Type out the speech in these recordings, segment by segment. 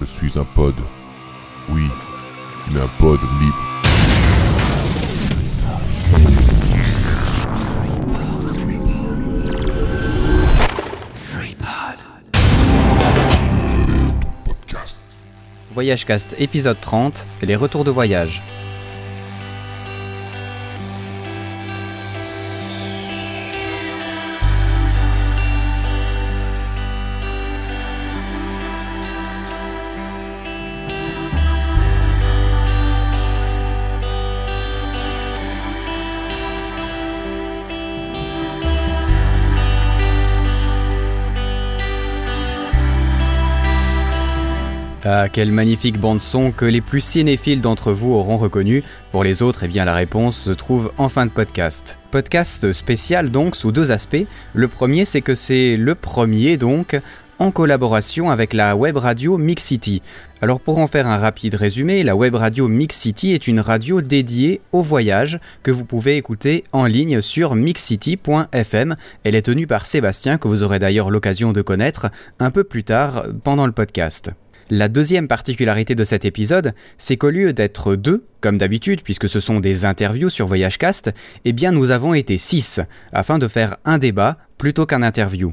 Je suis un pod. Oui, mais un pod libre. Voyage Cast épisode 30, les retours de voyage. Ah, quelle magnifique bande-son que les plus cinéphiles d'entre vous auront reconnu. Pour les autres, eh bien, la réponse se trouve en fin de podcast. Podcast spécial donc sous deux aspects. Le premier, c'est que c'est le premier donc en collaboration avec la web radio Mix City. Alors pour en faire un rapide résumé, la web radio Mix City est une radio dédiée au voyage que vous pouvez écouter en ligne sur mixcity.fm. Elle est tenue par Sébastien que vous aurez d'ailleurs l'occasion de connaître un peu plus tard pendant le podcast. La deuxième particularité de cet épisode, c'est qu'au lieu d'être deux, comme d'habitude, puisque ce sont des interviews sur VoyageCast, eh bien nous avons été six, afin de faire un débat plutôt qu'un interview.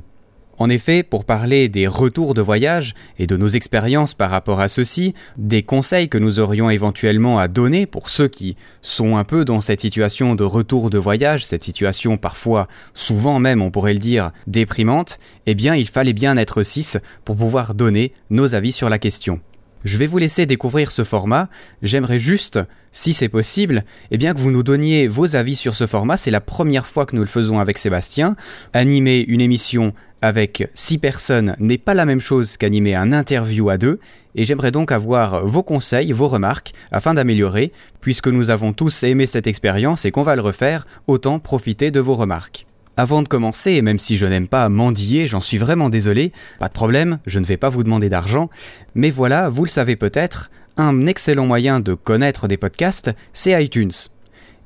En effet, pour parler des retours de voyage et de nos expériences par rapport à ceux-ci, des conseils que nous aurions éventuellement à donner pour ceux qui sont un peu dans cette situation de retour de voyage, cette situation parfois, souvent même on pourrait le dire, déprimante, eh bien il fallait bien être six pour pouvoir donner nos avis sur la question. Je vais vous laisser découvrir ce format. J'aimerais juste, si c'est possible, eh bien que vous nous donniez vos avis sur ce format. C'est la première fois que nous le faisons avec Sébastien. Animer une émission avec six personnes n'est pas la même chose qu'animer un interview à deux, et j'aimerais donc avoir vos conseils, vos remarques, afin d'améliorer, puisque nous avons tous aimé cette expérience et qu'on va le refaire, autant profiter de vos remarques. Avant de commencer, et même si je n'aime pas mendier, j'en suis vraiment désolé, pas de problème, je ne vais pas vous demander d'argent, mais voilà, vous le savez peut-être, un excellent moyen de connaître des podcasts, c'est iTunes.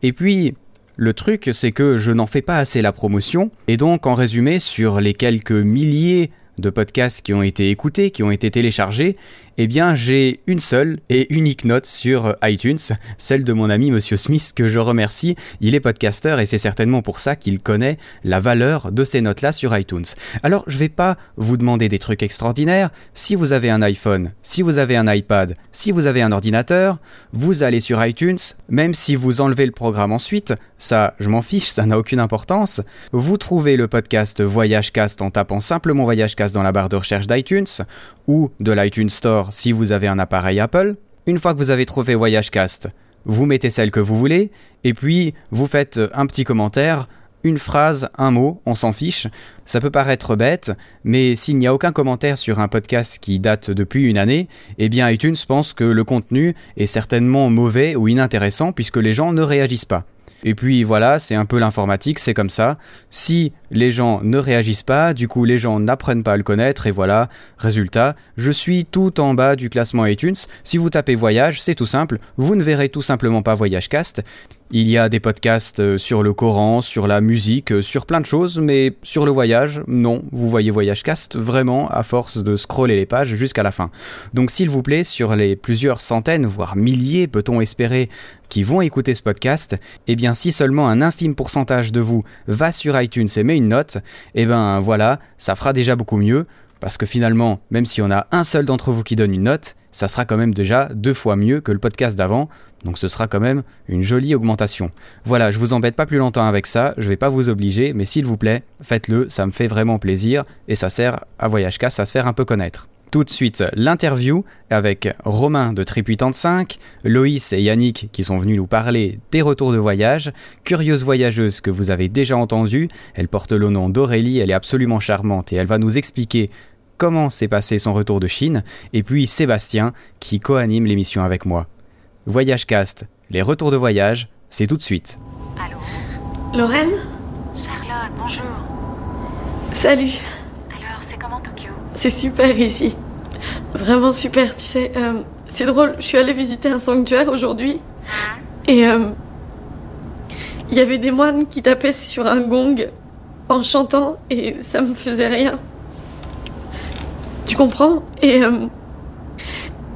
Et puis, le truc, c'est que je n'en fais pas assez la promotion, et donc en résumé, sur les quelques milliers de podcasts qui ont été écoutés, qui ont été téléchargés, eh bien j'ai une seule et unique note sur iTunes, celle de mon ami Monsieur Smith que je remercie. Il est podcasteur et c'est certainement pour ça qu'il connaît la valeur de ces notes-là sur iTunes. Alors je vais pas vous demander des trucs extraordinaires. Si vous avez un iPhone, si vous avez un iPad, si vous avez un ordinateur, vous allez sur iTunes, même si vous enlevez le programme ensuite, ça je m'en fiche, ça n'a aucune importance. Vous trouvez le podcast VoyageCast en tapant simplement VoyageCast dans la barre de recherche d'iTunes ou de l'iTunes Store si vous avez un appareil Apple. Une fois que vous avez trouvé VoyageCast, vous mettez celle que vous voulez, et puis vous faites un petit commentaire, une phrase, un mot, on s'en fiche. Ça peut paraître bête, mais s'il n'y a aucun commentaire sur un podcast qui date depuis une année, eh bien iTunes pense que le contenu est certainement mauvais ou inintéressant puisque les gens ne réagissent pas. Et puis voilà, c'est un peu l'informatique, c'est comme ça. Si les gens ne réagissent pas, du coup les gens n'apprennent pas à le connaître, et voilà, résultat, je suis tout en bas du classement iTunes. Si vous tapez voyage, c'est tout simple, vous ne verrez tout simplement pas VoyageCast. Il y a des podcasts euh, sur le Coran, sur la musique, euh, sur plein de choses, mais sur le voyage, non, vous voyez VoyageCast vraiment à force de scroller les pages jusqu'à la fin. Donc s'il vous plaît, sur les plusieurs centaines, voire milliers, peut-on espérer, qui vont écouter ce podcast, eh bien si seulement un infime pourcentage de vous va sur iTunes et met une note, eh ben voilà, ça fera déjà beaucoup mieux, parce que finalement, même si on a un seul d'entre vous qui donne une note, ça sera quand même déjà deux fois mieux que le podcast d'avant, donc ce sera quand même une jolie augmentation. Voilà, je vous embête pas plus longtemps avec ça, je vais pas vous obliger, mais s'il vous plaît, faites-le, ça me fait vraiment plaisir, et ça sert à VoyageCast à se faire un peu connaître. Tout de suite, l'interview avec Romain de Trip 85, Loïs et Yannick qui sont venus nous parler des retours de voyage, curieuse voyageuse que vous avez déjà entendue, elle porte le nom d'Aurélie, elle est absolument charmante et elle va nous expliquer comment s'est passé son retour de Chine, et puis Sébastien qui co-anime l'émission avec moi. Voyage Cast, les retours de voyage, c'est tout de suite. Allô Lorraine Charlotte, bonjour. Salut. Alors, c'est comment Tokyo? C'est super ici. Vraiment super, tu sais. euh, c'est drôle, je suis allée visiter un sanctuaire aujourd'hui. Hein? Et euh, il y avait des moines qui tapaient sur un gong en chantant et ça me faisait rien. Tu comprends? Et euh,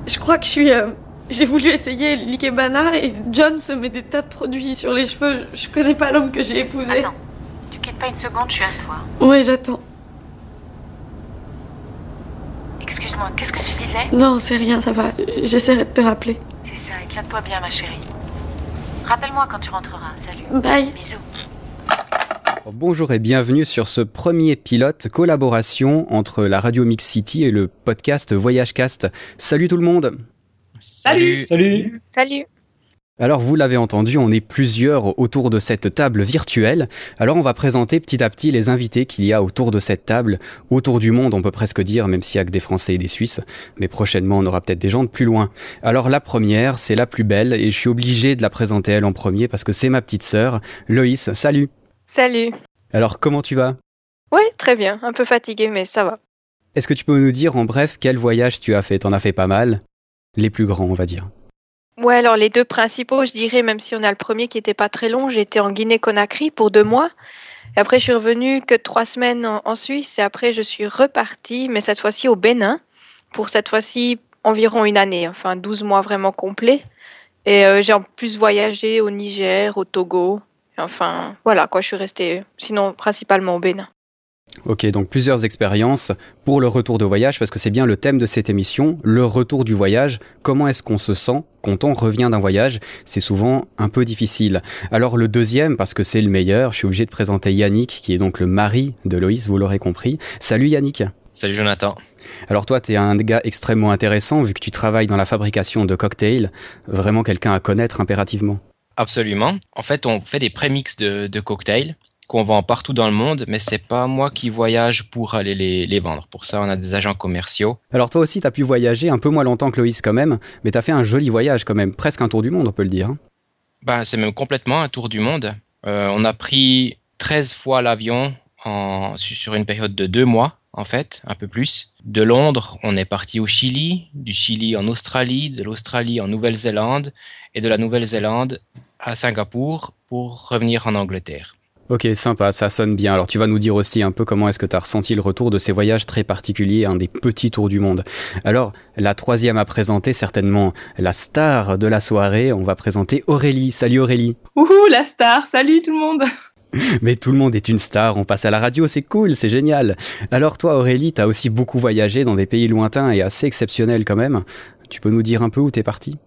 je crois que je suis. euh, J'ai voulu essayer l'ikebana et John se met des tas de produits sur les cheveux. Je connais pas l'homme que j'ai épousé. Attends, tu quittes pas une seconde, je suis à toi. Ouais, j'attends. Excuse-moi, qu'est-ce que tu disais? Non, c'est rien, ça va. J'essaierai de te rappeler. C'est ça, éclate-toi bien, ma chérie. Rappelle-moi quand tu rentreras. Salut. Bye. Bisous. Bonjour et bienvenue sur ce premier pilote collaboration entre la radio Mix City et le podcast Voyagecast. Salut tout le monde Salut Salut Salut Alors vous l'avez entendu, on est plusieurs autour de cette table virtuelle. Alors on va présenter petit à petit les invités qu'il y a autour de cette table, autour du monde on peut presque dire, même s'il y a que des Français et des Suisses. Mais prochainement on aura peut-être des gens de plus loin. Alors la première, c'est la plus belle et je suis obligé de la présenter elle en premier parce que c'est ma petite sœur, Loïs. Salut Salut Alors comment tu vas? Ouais, très bien. Un peu fatigué, mais ça va. Est-ce que tu peux nous dire en bref quel voyage tu as fait? T'en as fait pas mal Les plus grands on va dire. Ouais, alors les deux principaux, je dirais, même si on a le premier qui était pas très long, j'étais en Guinée-Conakry pour deux mois. Et après, je suis revenue que trois semaines en, en Suisse. Et après, je suis repartie, mais cette fois-ci au Bénin, pour cette fois-ci environ une année, enfin 12 mois vraiment complets. Et euh, j'ai en plus voyagé au Niger, au Togo. Enfin, voilà, quoi, je suis restée, sinon principalement au Bénin. Ok, donc plusieurs expériences pour le retour de voyage, parce que c'est bien le thème de cette émission, le retour du voyage. Comment est-ce qu'on se sent quand on revient d'un voyage? C'est souvent un peu difficile. Alors le deuxième, parce que c'est le meilleur, je suis obligé de présenter Yannick, qui est donc le mari de Loïs, vous l'aurez compris. Salut Yannick Salut Jonathan. Alors toi, tu es un gars extrêmement intéressant, vu que tu travailles dans la fabrication de cocktails, vraiment quelqu'un à connaître impérativement. Absolument. En fait, on fait des prémix de, de cocktails qu'on vend partout dans le monde, mais c'est pas moi qui voyage pour aller les, les vendre. Pour ça, on a des agents commerciaux. Alors toi aussi, tu as pu voyager un peu moins longtemps que Loïs quand même, mais tu as fait un joli voyage quand même, presque un tour du monde, on peut le dire. Ben, c'est même complètement un tour du monde. Euh, on a pris 13 fois l'avion en, su- sur une période de deux mois, en fait, un peu plus. De Londres, on est parti au Chili, du Chili en Australie, de l'Australie en Nouvelle-Zélande, et de la Nouvelle-Zélande à Singapour pour revenir en Angleterre. Ok, sympa, ça sonne bien. Alors tu vas nous dire aussi un peu comment est-ce que tu as ressenti le retour de ces voyages très particuliers, un des petits tours du monde. Alors, la troisième à présenter, certainement la star de la soirée, on va présenter Aurélie. Salut Aurélie Ouhou, la star Salut tout le monde Mais tout le monde est une star, on passe à la radio, c'est cool, c'est génial. Alors toi Aurélie, t'as aussi beaucoup voyagé dans des pays lointains et assez exceptionnels quand même. Tu peux nous dire un peu où t'es parti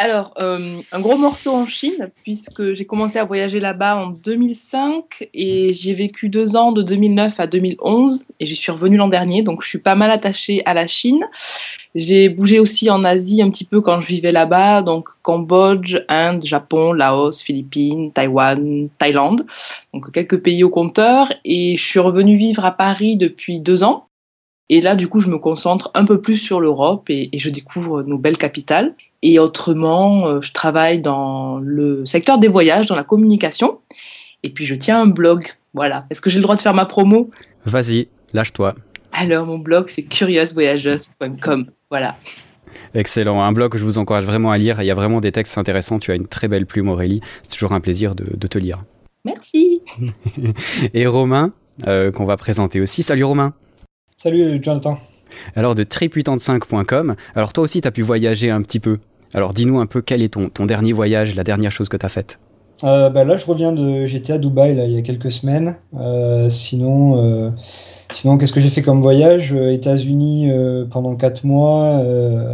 Alors, euh, un gros morceau en Chine, puisque j'ai commencé à voyager là-bas en 2005 et j'y ai vécu deux ans de 2009 à 2011 et j'y suis revenue l'an dernier, donc je suis pas mal attachée à la Chine. J'ai bougé aussi en Asie un petit peu quand je vivais là-bas, donc Cambodge, Inde, Japon, Laos, Philippines, Taïwan, Thaïlande, donc quelques pays au compteur et je suis revenue vivre à Paris depuis deux ans. Et là, du coup, je me concentre un peu plus sur l'Europe et, et je découvre nos belles capitales. Et autrement, euh, je travaille dans le secteur des voyages, dans la communication. Et puis, je tiens un blog. Voilà. Est-ce que j'ai le droit de faire ma promo? Vas-y, lâche-toi. Alors, mon blog, c'est curiousvoyageuse.com. Voilà. Excellent, un blog que je vous encourage vraiment à lire, il y a vraiment des textes intéressants, tu as une très belle plume Aurélie, c'est toujours un plaisir de, de te lire. Merci. Et Romain, euh, qu'on va présenter aussi. Salut Romain Salut Jonathan. Alors de trip85.com, alors toi aussi tu as pu voyager un petit peu. Alors dis-nous un peu quel est ton, ton dernier voyage, la dernière chose que tu as faite. Euh, bah là, je reviens de. J'étais à Dubaï là, il y a quelques semaines. Euh, sinon, euh, sinon qu'est-ce que j'ai fait comme voyage? États-Unis pendant 4 mois,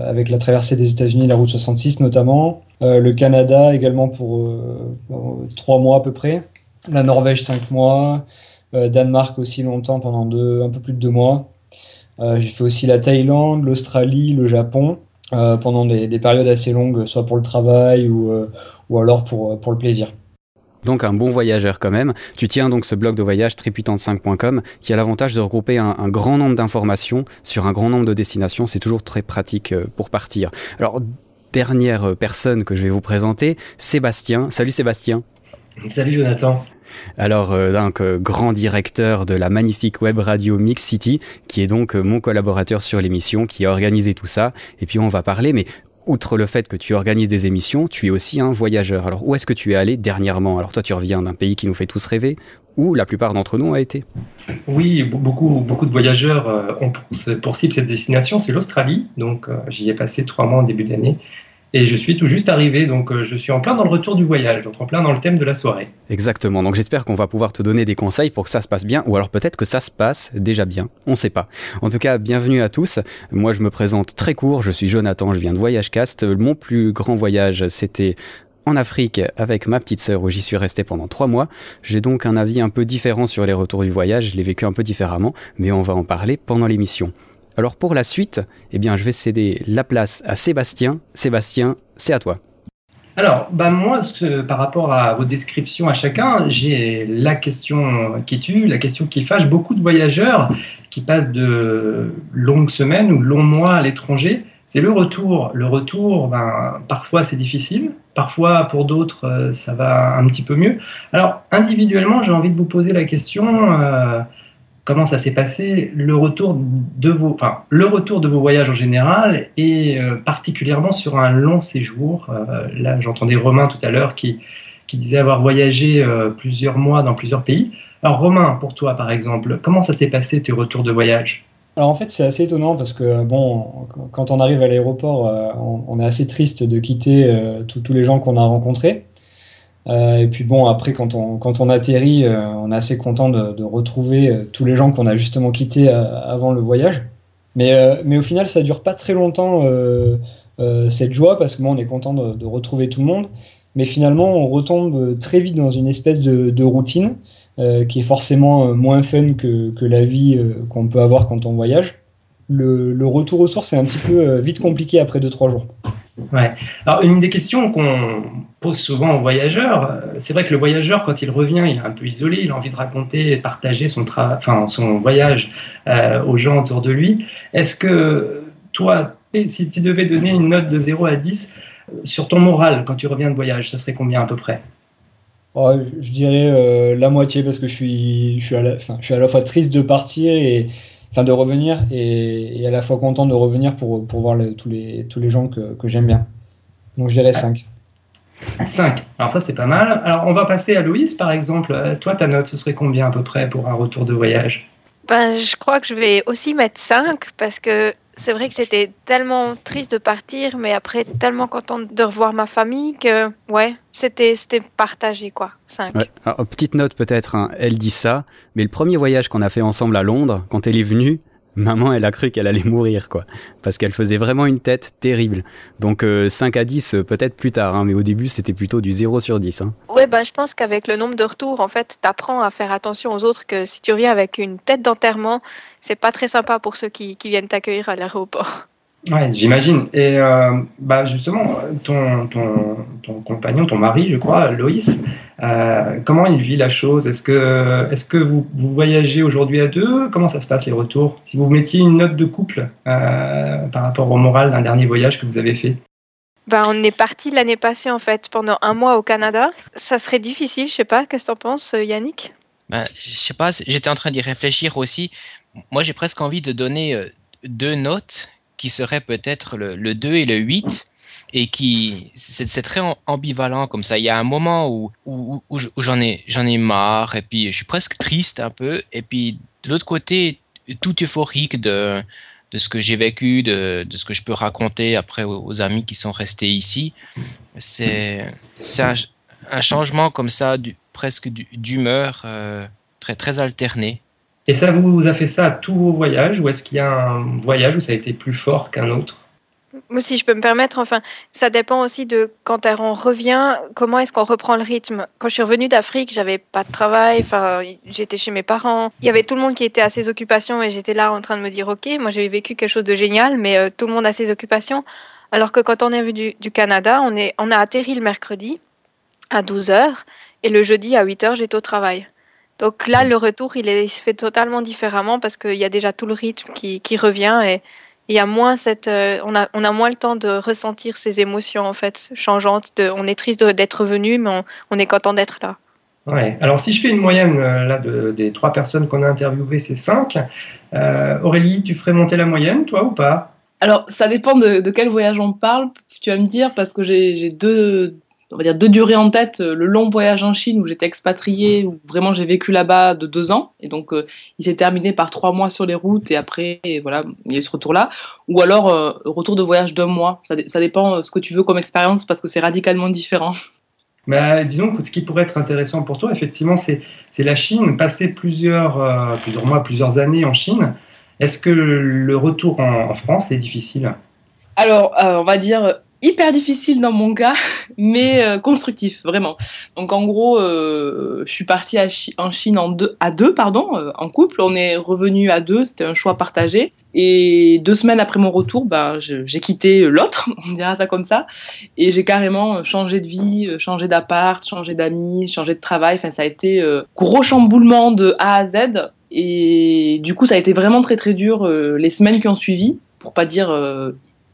avec la traversée des États-Unis, la route 66 notamment. Le Canada également pour, pour 3 mois à peu près. La Norvège 5 mois. Danemark aussi longtemps, pendant deux, un peu plus de 2 mois. J'ai fait aussi la Thaïlande, l'Australie, le Japon. Euh, pendant des, des périodes assez longues, soit pour le travail ou, euh, ou alors pour, pour le plaisir. Donc un bon voyageur quand même. Tu tiens donc ce blog de voyage trip85.com qui a l'avantage de regrouper un, un grand nombre d'informations sur un grand nombre de destinations. C'est toujours très pratique euh, pour partir. Alors dernière euh, personne que je vais vous présenter, Sébastien. Salut Sébastien. Salut Jonathan. Alors, euh, donc, euh, grand directeur de la magnifique web radio Mix City, qui est donc euh, mon collaborateur sur l'émission, qui a organisé tout ça. Et puis, on va parler, mais outre le fait que tu organises des émissions, tu es aussi un voyageur. Alors, où est-ce que tu es allé dernièrement? Alors, toi, tu reviens d'un pays qui nous fait tous rêver. où la plupart d'entre nous ont été? Oui, beaucoup, beaucoup de voyageurs ont pour, cible cette destination, c'est l'Australie. Donc j'y ai passé trois mois en début d'année. Et je suis tout juste arrivé, donc euh, je suis en plein dans le retour du voyage, donc en plein dans le thème de la soirée. Exactement, donc j'espère qu'on va pouvoir te donner des conseils pour que ça se passe bien, ou alors peut-être que ça se passe déjà bien, on sait pas. En tout cas, bienvenue à tous. Moi, je me présente très court, je suis Jonathan, je viens de Voyagecast. Mon plus grand voyage, c'était en Afrique avec ma petite sœur où j'y suis resté pendant trois mois. J'ai donc un avis un peu différent sur les retours du voyage, je l'ai vécu un peu différemment, mais on va en parler pendant l'émission. Alors pour la suite, eh bien, je vais céder la place à Sébastien. Sébastien, c'est à toi. Alors, bah moi, par rapport à vos descriptions à chacun, j'ai la question qui tue, la question qui fâche beaucoup de voyageurs qui passent de longues semaines ou longs mois à l'étranger. C'est le retour. Le retour, ben, parfois c'est difficile, parfois pour d'autres euh, ça va un petit peu mieux. Alors, individuellement, j'ai envie de vous poser la question. Euh, comment ça s'est passé, le retour de vos, enfin, le retour de vos voyages en général et euh, particulièrement sur un long séjour. Euh, là, j'entendais Romain tout à l'heure qui, qui disait avoir voyagé euh, plusieurs mois dans plusieurs pays. Alors Romain, pour toi par exemple, comment ça s'est passé tes retours de voyage? Alors en fait c'est assez étonnant parce que bon quand on arrive à l'aéroport on, est assez triste de quitter tous les gens qu'on a rencontrés euh, et puis bon, après, quand on, quand on atterrit, euh, on est assez content de, retrouver euh, tous les gens qu'on a justement quittés avant le voyage. Mais, mais au final, ça dure pas très longtemps cette joie parce que bon, on est content de, de, retrouver tout le monde. Mais finalement, on retombe très vite dans une espèce de, de routine qui est forcément moins fun que, que la vie qu'on peut avoir quand on voyage. Le, le, retour aux sources est un petit peu vite compliqué après 2-3 jours. Ouais. Alors, une des questions qu'on pose souvent aux voyageurs, euh, c'est vrai que le voyageur, quand il revient, il est un peu isolé, il a envie de raconter et partager son, enfin, son voyage euh, aux gens autour de lui. Est-ce que toi, si tu devais donner une note de 0 à 10 euh, sur ton moral quand tu reviens de voyage, ça serait combien à peu près? Oh, je, dirais la moitié parce que je suis, je suis, à la, je suis à la fois triste de partir et enfin de revenir et, à la fois content de revenir pour, pour voir tous, les, tous les gens que, que j'aime bien. Donc je dirais 5. 5. Alors ça c'est pas mal. Alors on va passer à Louise par exemple. Euh, toi ta note ce serait combien à peu près pour un retour de voyage? Ben, Je crois que je vais aussi mettre 5 parce que c'est vrai que j'étais tellement triste de partir, mais après tellement contente de revoir ma famille que, ouais, c'était partagé, quoi. 5. petite note peut-être, hein, elle dit ça, mais le premier voyage qu'on a fait ensemble à Londres, quand elle est venue, maman, elle a cru qu'elle allait mourir, quoi. Parce qu'elle faisait vraiment une tête terrible. Donc 5 euh, à 10, euh, peut-être plus tard, hein, mais au début, c'était plutôt du 0 sur 10. Hein. Ouais, ben, je pense qu'avec le nombre de retours, en fait, t'apprends à faire attention aux autres que si tu reviens avec une tête d'enterrement, c'est pas très sympa pour ceux qui, qui viennent t'accueillir à l'aéroport. Ouais, j'imagine. Et euh, bah justement, ton, ton, ton, compagnon, ton mari, je crois, Loïs, euh, comment il vit la chose? Est-ce que, est que vous, vous voyagez aujourd'hui à deux? Comment ça se passe les retours? Si vous mettiez une note de couple euh, par rapport au moral d'un dernier voyage que vous avez fait? Ben, on est parti l'année passée en fait pendant un mois au Canada. Ça serait difficile, je sais pas. Qu'est-ce que t'en penses, Yannick? Ben, Je sais pas. J'étais en train d'y réfléchir aussi. Moi, j'ai presque envie de donner deux notes qui serait peut-être le, le, 2 et le 8 et qui c'est très ambivalent comme ça. Il y a un moment où, où, où j'en ai, j'en ai marre et puis je suis presque triste un peu et puis de l'autre côté tout euphorique de, de ce que j'ai vécu, de, de, ce que je peux raconter après aux, amis qui sont restés ici. C'est un, un, changement comme ça, du, presque d'humeur euh, très, très alterné. Et ça vous a fait ça à tous vos voyages ou est-ce qu'il y a un voyage où ça a été plus fort qu'un autre? Moi, si je peux me permettre, enfin, ça dépend aussi de quand on revient, comment est-ce qu'on reprend le rythme? Quand je suis revenue d'Afrique, j'avais pas de travail, enfin, j'étais chez mes parents. Il y avait tout le monde qui était à ses occupations et j'étais là en train de me dire, ok, moi j'ai vécu quelque chose de génial, mais euh, tout le monde a ses occupations. Alors que quand on est venu du, Canada, on, est, on a atterri le mercredi à 12h et le jeudi à 8h, j'étais au travail. Donc là, le retour, il, est, se fait totalement différemment parce qu'il y a déjà tout le rythme qui, qui revient et il y a moins cette, euh, on, a, on a moins le temps de ressentir ces émotions en fait changeantes. De, on est triste d'être venu, mais on, est content d'être là. Ouais. Alors si je fais une moyenne euh, là de, des trois personnes qu'on a interviewées, c'est cinq. Euh, Aurélie, tu ferais monter la moyenne, toi ou pas? Alors ça dépend de, de, quel voyage on parle. Tu vas me dire parce que j'ai deux on va dire deux durées en tête. Le long voyage en Chine où j'étais expatriée, où vraiment j'ai vécu là-bas de deux ans, et donc il s'est terminé par trois mois sur les routes, et après voilà, il y a eu ce retour-là. Ou alors retour de voyage d'un mois. Ça, ça dépend ce que tu veux comme expérience parce que c'est radicalement différent. Bah, disons que ce qui pourrait être intéressant pour toi, effectivement, c'est la Chine. Passer plusieurs, plusieurs mois, plusieurs années en Chine, est-ce que le retour en, France est difficile? Alors, on va dire hyper difficile dans mon cas, mais euh, constructif, vraiment. Donc en gros, euh, je suis partie en Chine en deux, à deux, pardon, euh, en couple. On est revenu à deux, c'était un choix partagé. Et deux semaines après mon retour, ben, j'ai quitté l'autre, on dira ça comme ça, et j'ai carrément changé de vie, changé d'appart, changé d'amis, changé de travail. Enfin, ça a été gros chamboulement de A à Z. Et du coup, ça a été vraiment très très dur les semaines qui ont suivi, pour pas dire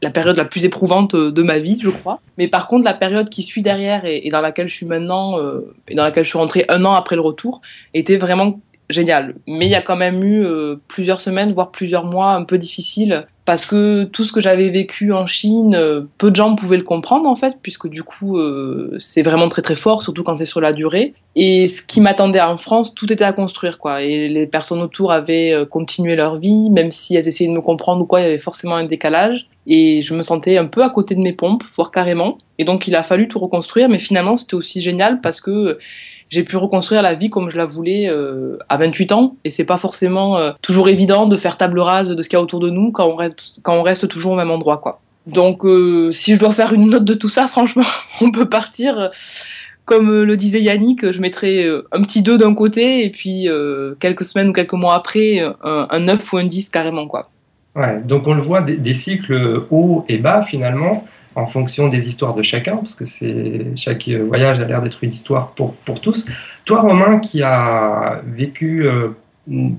la période la plus éprouvante euh, de ma vie, je crois. Mais par contre, la période qui suit derrière et, dans laquelle je suis maintenant, euh, et dans laquelle je suis rentrée un an après le retour, était vraiment géniale. Mais il y a quand même eu euh, plusieurs semaines, voire plusieurs mois un peu difficiles parce que tout ce que j'avais vécu en Chine, euh, peu de gens pouvaient le comprendre en fait, puisque du coup euh, c'est vraiment très très fort, surtout quand c'est sur la durée. Et ce qui m'attendait en France, tout était à construire quoi. Et les personnes autour avaient continué leur vie, même si elles essayaient de me comprendre ou quoi, il y avait forcément un décalage. Et je me sentais un peu à côté de mes pompes, voire carrément. Et donc il a fallu tout reconstruire, mais finalement c'était aussi génial parce que j'ai pu reconstruire la vie comme je la voulais euh, à 28 ans. Et c'est pas forcément euh, toujours évident de faire table rase de ce qu'il y a autour de nous quand on reste, quand on reste toujours au même endroit, quoi. Donc, euh, si je dois faire une note de tout ça, franchement, on peut partir. Comme le disait Yannick, je mettrais un petit 2 d'un côté et puis quelques semaines ou quelques mois après, un, un 9 ou un 10 carrément, quoi. Ouais, donc on le voit, des, cycles hauts et bas finalement en fonction des histoires de chacun, parce que c'est chaque voyage a l'air d'être une histoire pour, pour tous. Toi, Romain, qui a vécu euh,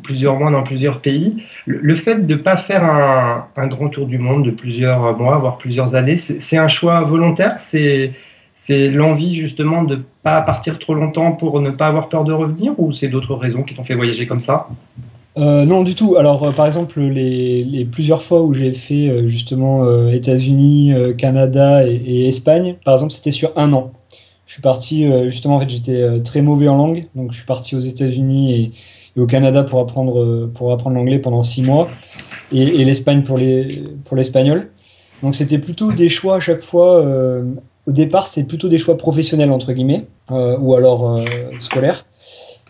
plusieurs mois dans plusieurs pays, le, fait de ne pas faire un, un, grand tour du monde de plusieurs mois, voire plusieurs années, c'est un choix volontaire? C'est l'envie justement de ne pas partir trop longtemps pour ne pas avoir peur de revenir, ou c'est d'autres raisons qui t'ont fait voyager comme ça? Euh, non, du tout. Alors, euh, par exemple, les, les, plusieurs fois où j'ai fait euh, justement euh, États-Unis, Canada et, Espagne, par exemple, c'était sur un an. Je suis parti, justement, en fait, j'étais très mauvais en langue, donc je suis parti aux États-Unis et, et, au Canada pour apprendre, pour apprendre l'anglais pendant six mois, et, et l'Espagne pour l'espagnol. Pour donc, c'était plutôt des choix à chaque fois. au départ, c'est plutôt des choix professionnels, entre guillemets, ou alors scolaires.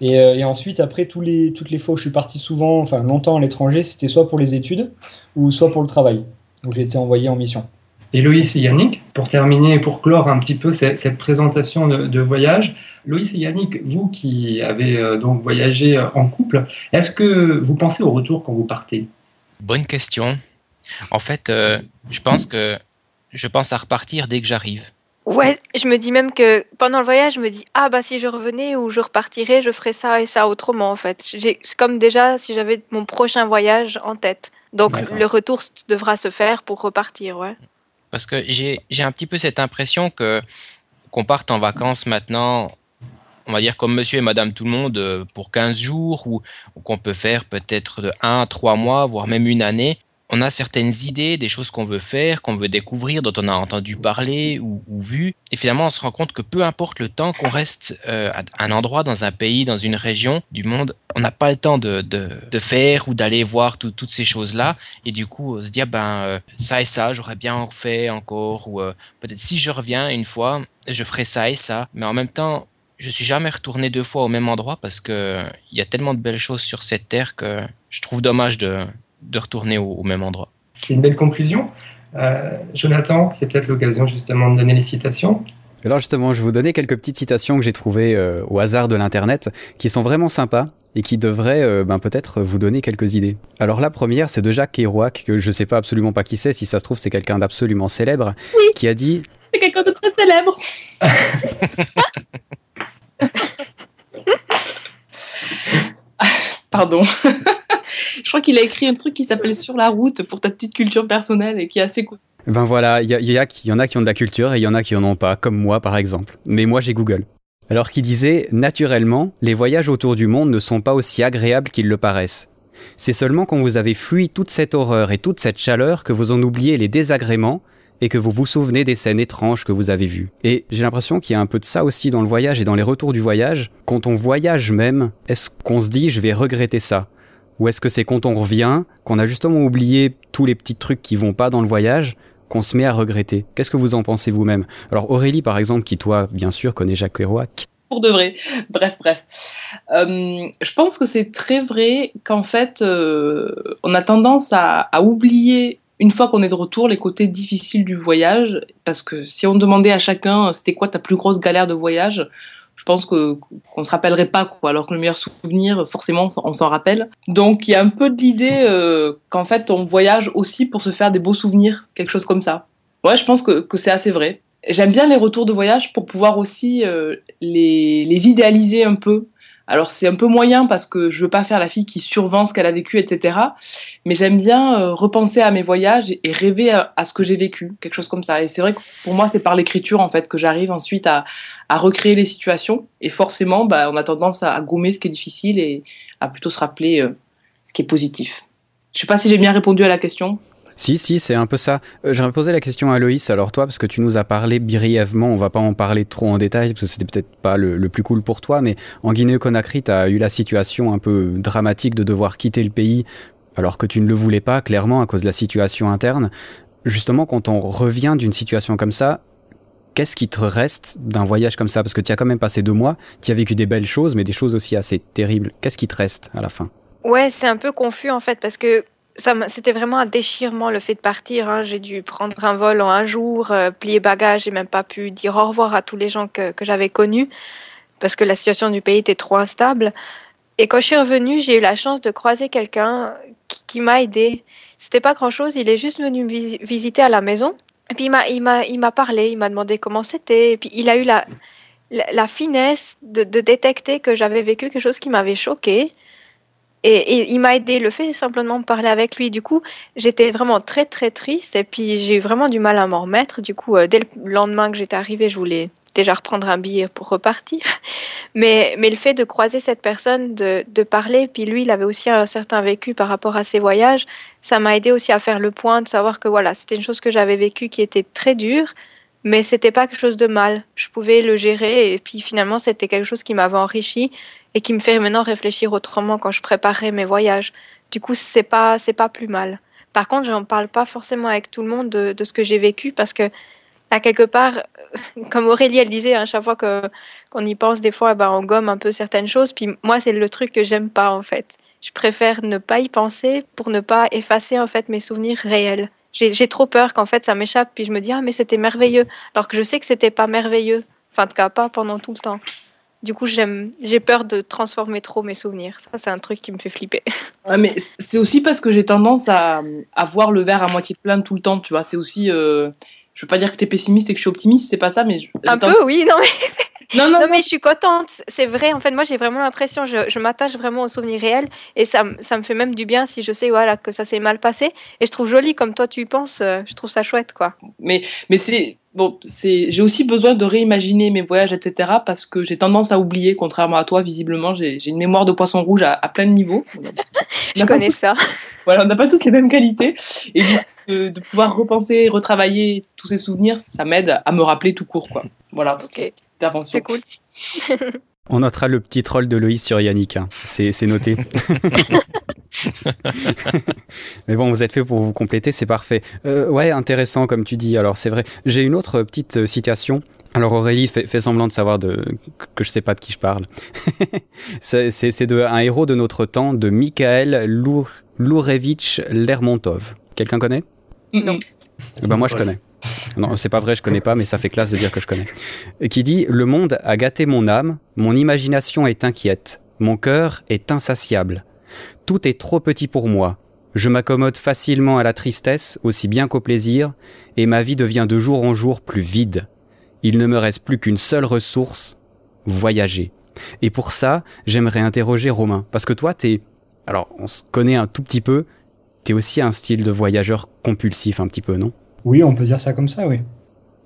Euh, et, ensuite, après, tous les, toutes les fois où je suis parti souvent, enfin longtemps à l'étranger, c'était soit pour les études ou soit pour le travail, où j'ai été envoyé en mission. Et Loïs et Yannick, pour terminer et pour clore un petit peu cette, présentation de, voyage, Loïs et Yannick, vous qui avez euh, donc voyagé euh, en couple, est-ce que vous pensez au retour quand vous partez? Bonne question. En fait, je pense que je pense à repartir dès que j'arrive. Ouais, je me dis même que pendant le voyage, je me dis ah bah si je revenais ou je repartirais, je ferais ça et ça autrement en fait. C'est comme déjà si j'avais mon prochain voyage en tête. Donc le retour devra se faire pour repartir, ouais. Parce que j'ai un petit peu cette impression que qu'on parte en vacances maintenant, on va dire comme monsieur et madame tout le monde euh, pour 15 jours ou, ou qu'on peut faire peut-être de 1 3 mois voire même une année on a certaines idées, des choses qu'on veut faire, qu'on veut découvrir, dont on a entendu parler ou, vu. Et finalement, on se rend compte que peu importe le temps qu'on reste euh, à un endroit, dans un pays, dans une région du monde, on n'a pas le temps de, de, faire ou d'aller voir toutes ces choses-là. Et du coup, on se dit, ah ben, euh, ça et ça, j'aurais bien fait encore. Ou euh, peut-être si je reviens une fois, je ferai ça et ça. Mais en même temps, je suis jamais retourné deux fois au même endroit parce que il y a tellement de belles choses sur cette terre que je trouve dommage de, de retourner au, même endroit. C'est une belle conclusion. Euh, Jonathan, c'est peut-être l'occasion justement de donner les citations. Alors justement, je vais vous donner quelques petites citations que j'ai trouvées euh, au hasard de l'internet, qui sont vraiment sympas et qui devraient euh, ben, peut-être vous donner quelques idées. Alors la première, c'est de Jacques Kerouac, que je sais pas absolument pas qui c'est, si ça se trouve c'est quelqu'un d'absolument célèbre, qui a dit... C'est quelqu'un de très célèbre. Pardon. Je crois qu'il a écrit un truc qui s'appelle Sur la route pour ta petite culture personnelle et qui est assez cool. Ben voilà, il y, y, en a qui ont de la culture et il y en a qui en ont pas, comme moi par exemple. Mais moi j'ai Google. Alors qu'il disait, naturellement, les voyages autour du monde ne sont pas aussi agréables qu'ils le paraissent. C'est seulement quand vous avez fui toute cette horreur et toute cette chaleur que vous en oubliez les désagréments et que vous vous souvenez des scènes étranges que vous avez vues. Et j'ai l'impression qu'il y a un peu de ça aussi dans le voyage et dans les retours du voyage. Quand on voyage même, est-ce qu'on se dit je vais regretter ça? Ou est-ce que c'est quand on revient, qu'on a justement oublié tous les petits trucs qui vont pas dans le voyage, qu'on se met à regretter? Qu'est-ce que vous en pensez vous-même? Alors Aurélie par exemple, qui toi bien sûr connaît Jacques Kerouac, pour de vrai. Bref, bref. Euh, je pense que c'est très vrai qu'en fait, euh, on a tendance à, oublier une fois qu'on est de retour, les côtés difficiles du voyage, parce que si on demandait à chacun euh, c'était quoi ta plus grosse galère de voyage, je pense que qu'on se rappellerait pas quoi. Alors que le meilleur souvenir, forcément, on s'en rappelle. Donc il y a un peu de l'idée euh, qu'en fait on voyage aussi pour se faire des beaux souvenirs, quelque chose comme ça. Ouais, je pense que, que c'est assez vrai. J'aime bien les retours de voyage pour pouvoir aussi euh, les, les idéaliser un peu alors c'est un peu moyen parce que je veux pas faire la fille qui survend ce qu'elle a vécu, etc. Mais j'aime bien euh, repenser à mes voyages et, rêver à, ce que j'ai vécu, quelque chose comme ça. Et c'est vrai que pour moi c'est par l'écriture en fait que j'arrive ensuite à, recréer les situations. Et forcément, bah, on a tendance à, gommer ce qui est difficile et à plutôt se rappeler euh, ce qui est positif. Je sais pas si j'ai bien répondu à la question. Si, si, c'est un peu ça. Euh, J'aurais posé la question à Loïs, alors toi, parce que tu nous as parlé brièvement, on va pas en parler trop en détail, parce que c'était peut-être pas le, plus cool pour toi, mais en Guinée-Conakry, tu as eu la situation un peu dramatique de devoir quitter le pays, alors que tu ne le voulais pas, clairement, à cause de la situation interne. Justement, quand on revient d'une situation comme ça, qu'est-ce qui te reste d'un voyage comme ça? Parce que tu as quand même passé deux mois, tu as vécu des belles choses, mais des choses aussi assez terribles. Qu'est-ce qui te reste à la fin? Ouais, c'est un peu confus en fait, parce que c'était vraiment un déchirement le fait de partir. Hein. J'ai dû prendre un vol en un jour, euh, plier bagages, j'ai même pas pu dire au revoir à tous les gens que, que j'avais connus parce que la situation du pays était trop instable. Et quand je suis revenue, j'ai eu la chance de croiser quelqu'un qui, m'a aidé. C'était pas grand chose, il est juste venu me visiter à la maison. Et puis il m'a, parlé, il m'a demandé comment c'était. Et puis il a eu la, la, la finesse de, de détecter que j'avais vécu quelque chose qui m'avait choqué et, il m'a aidé, le fait simplement de parler avec lui. Du coup, j'étais vraiment très très triste et puis j'ai eu vraiment du mal à m'en remettre. Du coup, euh, dès le lendemain que j'étais arrivée, je voulais déjà reprendre un billet pour repartir. Mais, mais le fait de croiser cette personne, de, parler, puis lui, il avait aussi un certain vécu par rapport à ses voyages, ça m'a aidé aussi à faire le point, de savoir que voilà, c'était une chose que j'avais vécue qui était très dure, mais c'était pas quelque chose de mal. Je pouvais le gérer et puis finalement, c'était quelque chose qui m'avait enrichi et qui me fait maintenant réfléchir autrement quand je préparais mes voyages. Du coup, c'est pas c'est pas plus mal. Par contre, j'en parle pas forcément avec tout le monde de, ce que j'ai vécu parce que à quelque part, comme Aurélie elle disait, à hein, chaque fois que qu'on y pense, des fois, ben, on gomme un peu certaines choses. Puis moi, c'est le truc que j'aime pas en fait. Je préfère ne pas y penser pour ne pas effacer en fait mes souvenirs réels. J'ai trop peur qu'en fait ça m'échappe, puis je me dis ah mais c'était merveilleux, alors que je sais que c'était pas merveilleux. Enfin, en tout cas, pas pendant tout le temps. Du coup, j'ai peur de transformer trop mes souvenirs. Ça, c'est un truc qui me fait flipper. Mais c'est aussi parce que j'ai tendance à, à, voir le verre à moitié plein tout le temps, tu vois. C'est aussi. Euh, je veux pas dire que tu es pessimiste et que je suis optimiste, c'est pas ça, mais. Un peu, oui, non, mais. Non, non, non, mais je suis contente. C'est vrai, en fait, moi, j'ai vraiment l'impression, je, je m'attache vraiment aux souvenirs réels et ça, ça me fait même du bien si je sais voilà, que ça s'est mal passé. Et je trouve joli, comme toi, tu y penses, euh, je trouve ça chouette, quoi. Mais, mais c'est bon, c'est, j'ai aussi besoin de réimaginer mes voyages, etc. Parce que j'ai tendance à oublier, contrairement à toi, visiblement, j'ai, j'ai une mémoire de poisson rouge à, plein de niveaux. Je connais ça. Voilà, on n'a pas tous les mêmes qualités. Et de, de, pouvoir repenser, retravailler tous ces souvenirs, ça m'aide à me rappeler tout court, quoi. Voilà. Ok. C'est cool. on notera le petit troll de Loïs sur Yannick. Hein. C'est, c'est noté. Mais bon, vous êtes fait pour vous compléter, c'est parfait. Euh, ouais, intéressant comme tu dis. Alors c'est vrai. J'ai une autre petite euh, citation. Alors Aurélie fait, semblant de savoir de, que je sais pas de qui je parle. c'est de un héros de notre temps, de Mikhail Lourevitch Lermontov. Quelqu'un connaît? Non. Eh ben moi je connais. Non, c'est pas vrai, je connais pas, mais ça fait classe de dire que je connais. Qui dit Le monde a gâté mon âme, mon imagination est inquiète, mon cœur est insatiable. Tout est trop petit pour moi. Je m'accommode facilement à la tristesse, aussi bien qu'au plaisir, et ma vie devient de jour en jour plus vide. Il ne me reste plus qu'une seule ressource, voyager. Et pour ça, j'aimerais interroger Romain, parce que toi, t'es... Alors, on se connaît un tout petit peu, t'es aussi un style de voyageur compulsif un petit peu, non? Oui, on peut dire ça comme ça, oui.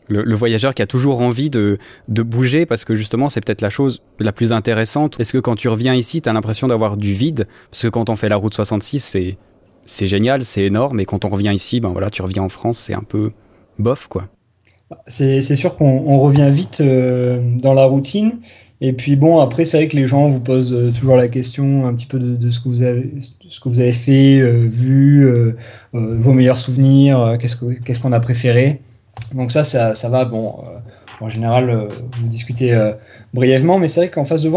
Le, voyageur qui a toujours envie de, de bouger parce que justement c'est peut-être la chose la plus intéressante. Est-ce que quand tu reviens ici, tu as l'impression d'avoir du vide? Parce que quand on fait la route 66, c'est, c'est génial, c'est énorme, et quand on revient ici, ben voilà, tu reviens en France, c'est un peu bof, quoi. C'est sûr qu'on revient vite dans la routine. Et puis bon, après, c'est vrai que les gens vous posent toujours la question un petit peu de, ce, que vous avez, ce que vous avez fait, vu, vos meilleurs souvenirs, qu'est-ce qu'on a préféré. Donc ça, ça, va. Bon, en général, vous discutez brièvement, mais c'est vrai qu'en face de,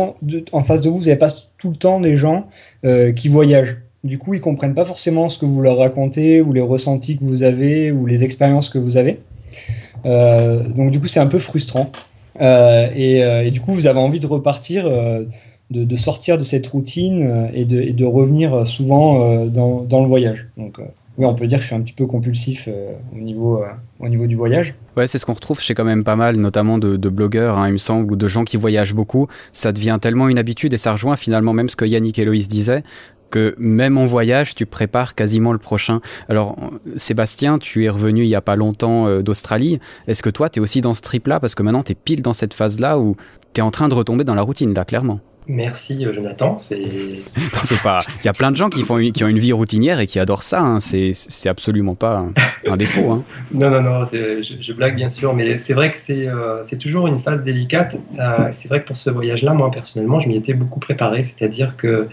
face de vous, vous n'avez pas tout le temps des gens euh, qui voyagent. Du coup, ils comprennent pas forcément ce que vous leur racontez, ou les ressentis que vous avez, ou les expériences que vous avez. Euh, donc du coup, c'est un peu frustrant. Euh, et, du coup, vous avez envie de repartir, de, sortir de cette routine et de, revenir souvent dans, le voyage. Donc oui, on peut dire que je suis un petit peu compulsif euh, au, niveau, euh, au niveau du voyage. Ouais, c'est ce qu'on retrouve chez quand même pas mal, notamment de, blogueurs, hein, il me semble, ou de gens qui voyagent beaucoup. Ça devient tellement une habitude et ça rejoint finalement même ce que Yannick et Loïs disaient que même en voyage, tu prépares quasiment le prochain. Alors, Sébastien, tu es revenu il y a pas longtemps euh, d'Australie. Est-ce que toi, tu es aussi dans ce trip-là? Parce que maintenant, tu es pile dans cette phase-là où tu es en train de retomber dans la routine, là, clairement. Merci euh, Jonathan. C'est pas. Il y a plein de gens qui font qui ont une vie routinière et qui adorent ça. Hein. C'est absolument pas un, défaut. Hein. non non non. Je, je, blague bien sûr, mais c'est vrai que c'est euh, c'est toujours une phase délicate. Euh, c'est vrai que pour ce voyage-là, moi personnellement, je m'y étais beaucoup préparé. C'est-à-dire que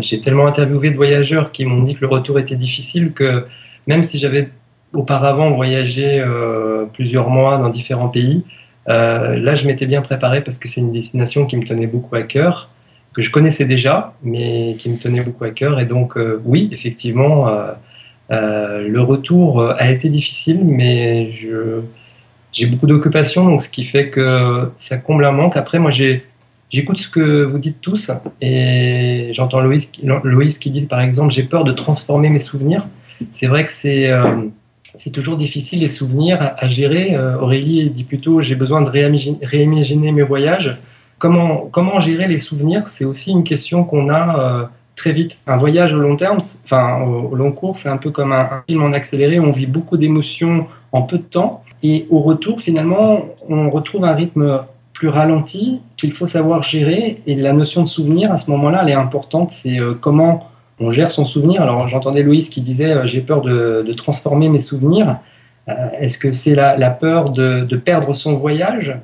j'ai tellement interviewé de voyageurs qui m'ont dit que le retour était difficile que même si j'avais auparavant voyagé plusieurs mois dans différents pays, euh, là, je m'étais bien préparé parce que c'est une destination qui me tenait beaucoup à cœur, que je connaissais déjà, mais qui me tenait beaucoup à cœur. Et donc, euh, oui, effectivement, euh, le retour a été difficile, mais j'ai beaucoup d'occupations, donc ce qui fait que ça comble un manque. Après, moi, j'écoute ce que vous dites tous, et j'entends Loïs, qui dit, par exemple, j'ai peur de transformer mes souvenirs. C'est vrai que c'est c'est toujours difficile les souvenirs à, gérer. Euh, Aurélie dit plutôt j'ai besoin de réimaginer, mes voyages. Comment, comment gérer les souvenirs? C'est aussi une question qu'on a euh, très vite. Un voyage au long terme, enfin au, long cours, c'est un peu comme un, film en accéléré on vit beaucoup d'émotions en peu de temps. Et au retour, finalement, on retrouve un rythme plus ralenti qu'il faut savoir gérer. Et la notion de souvenir, à ce moment-là, elle est importante. C'est euh, comment on gère son souvenir. Alors j'entendais Loïs qui disait euh, j'ai peur de, transformer mes souvenirs. Euh, est-ce que c'est la, peur de, perdre son voyage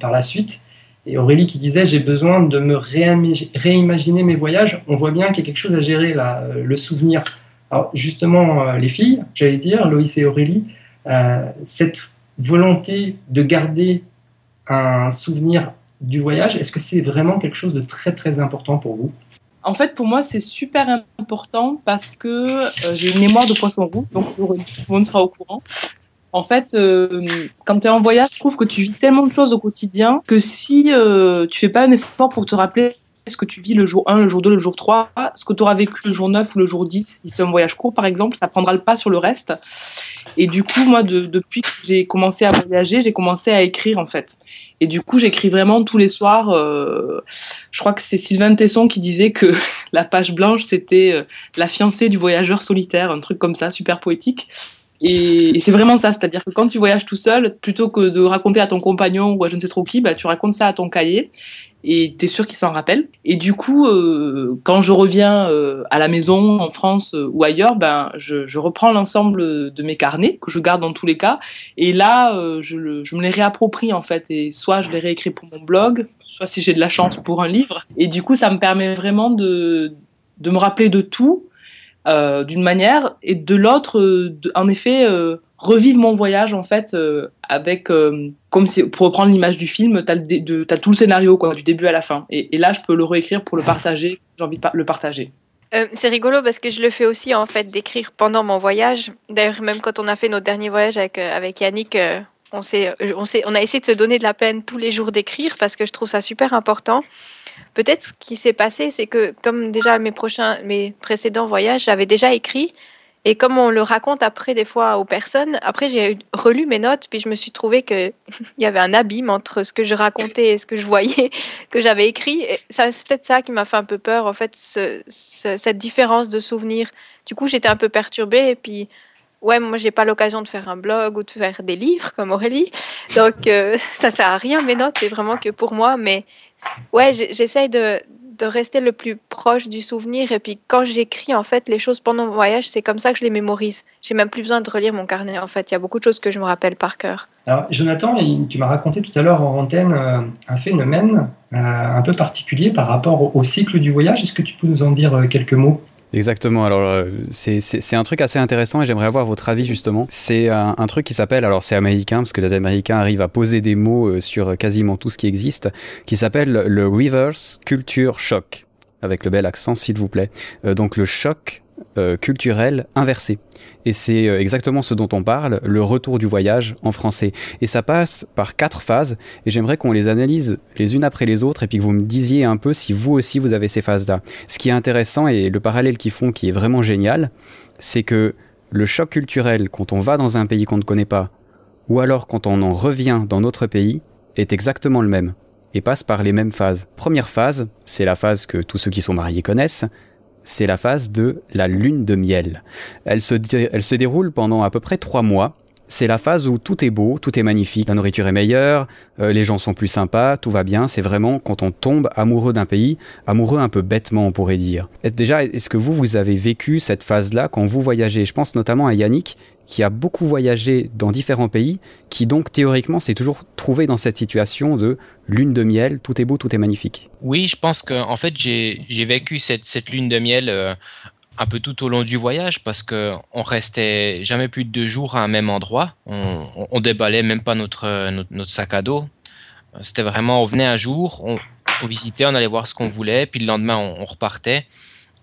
par la suite? Et Aurélie qui disait j'ai besoin de me réimaginer mes voyages. On voit bien qu'il y a quelque chose à gérer là, le souvenir. Alors justement les filles, j'allais dire Loïs et Aurélie, cette volonté de garder un souvenir du voyage, est-ce que c'est vraiment quelque chose de très très important pour vous? En fait, pour moi, c'est super important parce que euh, j'ai une mémoire de poisson rouge, donc tout le monde sera au courant. En fait, euh, quand tu es en voyage, je trouve que tu vis tellement de choses au quotidien que si euh, tu fais pas un effort pour te rappeler ce que tu vis le jour 1, le jour 2, le jour 3, ce que tu auras vécu le jour 9 ou le jour 10, si c'est un voyage court par exemple, ça prendra le pas sur le reste. Et du coup, moi, depuis que j'ai commencé à voyager, j'ai commencé à écrire en fait. Et du coup, j'écris vraiment tous les soirs. Euh, je crois que c'est Sylvain Tesson qui disait que la page blanche, c'était euh, la fiancée du voyageur solitaire, un truc comme ça, super poétique. Et, c'est vraiment ça, c'est-à-dire que quand tu voyages tout seul, plutôt que de raconter à ton compagnon ou à je ne sais trop qui, bah, tu racontes ça à ton cahier et tu es sûr qu'il s'en rappelle. Et du coup, euh, quand je reviens euh, à la maison, en France euh, ou ailleurs, ben, je, reprends l'ensemble de mes carnets que je garde dans tous les cas. Et là, je, je, me les réapproprie en fait. Et soit je les réécris pour mon blog, soit si j'ai de la chance pour un livre. Et du coup, ça me permet vraiment de, de me rappeler de tout euh, d'une manière et de l'autre, euh, en effet, euh, revivre mon voyage en fait avec, comme si, pour reprendre l'image du film, tu as, tout le scénario quoi, du début à la fin. Et, là, je peux le réécrire pour le partager. J'ai envie de le partager. c'est rigolo parce que je le fais aussi en fait d'écrire pendant mon voyage. D'ailleurs, même quand on a fait notre dernier voyage avec, avec Yannick, on, on, on a essayé de se donner de la peine tous les jours d'écrire parce que je trouve ça super important. Peut-être ce qui s'est passé, c'est que comme déjà mes prochains, mes précédents voyages, j'avais déjà écrit. Et comme on le raconte après des fois aux personnes, après j'ai relu mes notes, puis je me suis trouvé qu'il y avait un abîme entre ce que je racontais et ce que je voyais, que j'avais écrit. C'est peut-être ça qui m'a fait un peu peur, en fait, cette différence de souvenirs. Du coup, j'étais un peu perturbée, et puis ouais, moi, j'ai pas l'occasion de faire un blog ou de faire des livres comme Aurélie. Donc, euh, ça sert à rien mes notes, c'est vraiment que pour moi. Mais ouais, j'essaye de, rester le plus proche du souvenir. Et puis quand j'écris en fait les choses pendant mon voyage, c'est comme ça que je les mémorise. J'ai même plus besoin de relire mon carnet en fait. Il y a beaucoup de choses que je me rappelle par cœur. Alors Jonathan, tu m'as raconté tout à l'heure en antenne euh, un phénomène euh, un peu particulier par rapport au cycle du voyage. Est-ce que tu peux nous en dire quelques mots? Exactement. Alors, euh, c'est un truc assez intéressant et j'aimerais avoir votre avis justement. C'est un, un, truc qui s'appelle, alors c'est américain parce que les Américains arrivent à poser des mots euh, sur quasiment tout ce qui existe, qui s'appelle le reverse culture shock avec le bel accent s'il vous plaît. Euh, donc le choc euh, culturel inversé. Et c'est euh, exactement ce dont on parle, le retour du voyage en français. Et ça passe par quatre phases, et j'aimerais qu'on les analyse les unes après les autres, et puis que vous me disiez un peu si vous aussi vous avez ces phases-là. Ce qui est intéressant, et le parallèle qu'ils font qui est vraiment génial, c'est que le choc culturel quand on va dans un pays qu'on ne connaît pas, ou alors quand on en revient dans notre pays, est exactement le même et passe par les mêmes phases. Première phase, c'est la phase que tous ceux qui sont mariés connaissent, c'est la phase de la lune de miel. Elle se, déroule pendant à peu près trois mois. C'est la phase où tout est beau, tout est magnifique, la nourriture est meilleure, euh, les gens sont plus sympas, tout va bien. C'est vraiment quand on tombe amoureux d'un pays, amoureux un peu bêtement, on pourrait dire. déjà, est-ce que vous, vous avez vécu cette phase-là quand vous voyagez? Je pense notamment à Yannick, qui a beaucoup voyagé dans différents pays, qui donc théoriquement s'est toujours trouvé dans cette situation de lune de miel, tout est beau, tout est magnifique. Oui, je pense que en fait j'ai vécu cette, lune de miel euh, un peu tout au long du voyage parce que on restait jamais plus de deux jours à un même endroit, on, déballait même pas notre, sac à dos. C'était vraiment, on venait un jour, on, visitait, on allait voir ce qu'on voulait, puis le lendemain on repartait.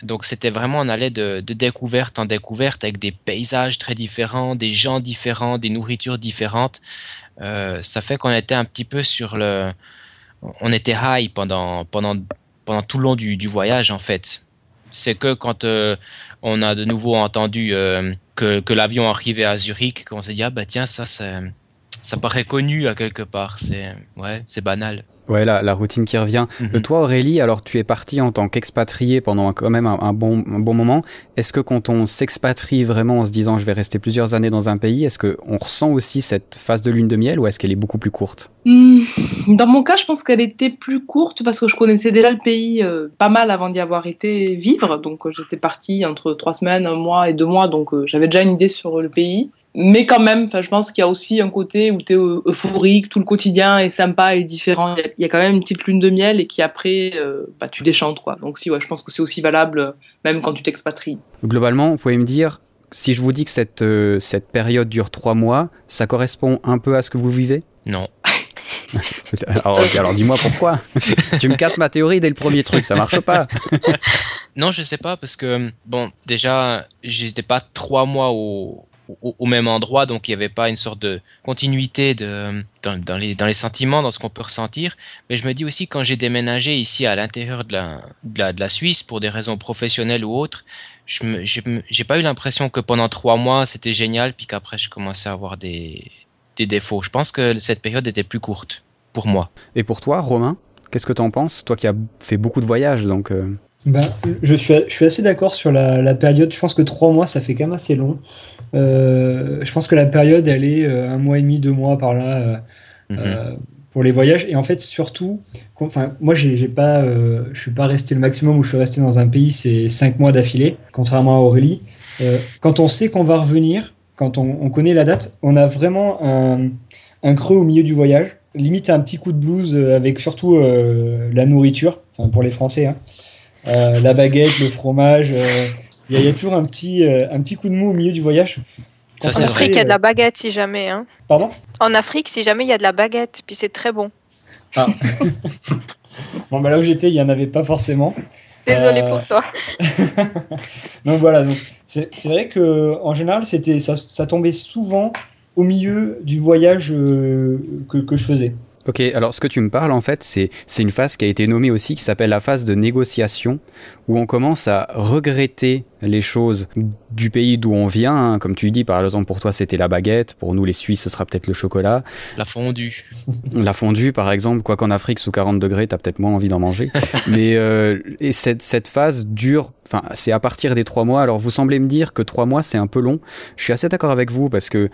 Donc c'était vraiment on allait de, découverte en découverte avec des paysages très différents, des gens différents, des nourritures différentes. Euh, ça fait qu'on était un petit peu sur le, on était high pendant pendant pendant tout le long du, voyage en fait. C'est que quand euh, on a de nouveau entendu euh, que, que l'avion arrivait à Zurich, qu'on s'est dit ah bah tiens ça ça paraît connu à quelque part. C'est ouais c'est banal. Ouais, la, la, routine qui revient. Mm Toi, Aurélie, alors tu es partie en tant qu'expatrié pendant quand même un, un, bon, un bon moment. Est-ce que quand on s'expatrie vraiment en se disant je vais rester plusieurs années dans un pays, est-ce qu'on ressent aussi cette phase de lune de miel ou est-ce qu'elle est beaucoup plus courte? Mmh. Dans mon cas, je pense qu'elle était plus courte parce que je connaissais déjà le pays euh, pas mal avant d'y avoir été vivre. Donc euh, j'étais partie entre trois semaines, un mois et deux mois, donc euh, j'avais déjà une idée sur le pays mais quand même, je pense qu'il y a aussi un côté où tu es euphorique, tout le quotidien est sympa et différent. Il y, a quand même une petite lune de miel et qui après, euh, bah, tu déchantes. Quoi. Donc si, ouais, je pense que c'est aussi valable euh, même quand tu t'expatries. Globalement, vous pouvez me dire, si je vous dis que cette, euh, cette période dure trois mois, ça correspond un peu à ce que vous vivez? Non. alors, alors dis-moi pourquoi. tu me casses ma théorie dès le premier truc, ça marche pas. non, je sais pas parce que bon, déjà, j'étais pas trois mois au, au, même endroit, donc il n'y avait pas une sorte de continuité de, dans, les, dans les sentiments, dans ce qu'on peut ressentir. Mais je me dis aussi, quand j'ai déménagé ici à l'intérieur de la, de, la, de la, Suisse, pour des raisons professionnelles ou autres, je n'ai pas eu l'impression que pendant trois mois, c'était génial, puis qu'après, je commençais à avoir des, des défauts. Je pense que cette période était plus courte pour moi. Et pour toi, Romain, qu'est-ce que tu en penses Toi qui as fait beaucoup de voyages, donc... Euh, ben, je, suis, je suis assez d'accord sur la, la, période. Je pense que trois mois, ça fait quand même assez long. Euh, je pense que la période, elle est euh, un mois et demi, deux mois par là euh, mhm. pour les voyages. Et en fait, surtout, enfin, moi, j'ai pas, je suis pas resté le maximum où je suis resté dans un pays, c'est cinq mois d'affilée, contrairement à Aurélie. quand on sait qu'on va revenir, quand on, on, connaît la date, on a vraiment un, un, creux au milieu du voyage. Limite un petit coup de blues avec surtout la nourriture, pour les Français. Hein. Euh, la baguette, le fromage. Euh, il y, a toujours un petit, euh, un petit coup de mou au milieu du voyage. en Afrique, il y a de la baguette si jamais. Hein. Pardon? En Afrique, si jamais il y a de la baguette, puis c'est très bon. Ah. bon, bah là où j'étais, il n'y en avait pas forcément. Désolé pour toi. donc voilà, c'est vrai que en général, c'était ça, ça, tombait souvent au milieu du voyage que, que je faisais. Ok, alors ce que tu me parles en fait, c'est une phase qui a été nommée aussi, qui s'appelle la phase de négociation, où on commence à regretter les choses du pays d'où on vient. hein. Comme tu dis, par exemple, pour toi, c'était la baguette. Pour nous, les Suisses, ce sera peut-être le chocolat. La fondue. La fondue, par exemple, quoi qu'en Afrique, sous 40 degrés, t'as peut-être moins envie d'en manger. Mais euh, et cette, cette phase dure, enfin, c'est à partir des trois mois. Alors, vous semblez me dire que trois mois, c'est un peu long. Je suis assez d'accord avec vous parce que euh,